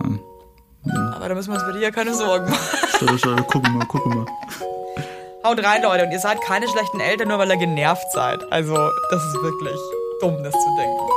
Aber da müssen wir uns bei dir ja keine Sorgen machen. Schau, schau, gucken mal, gucken mal. Haut rein, Leute. Und ihr seid keine schlechten Eltern, nur weil ihr genervt seid. Also, das ist wirklich dumm, das zu denken.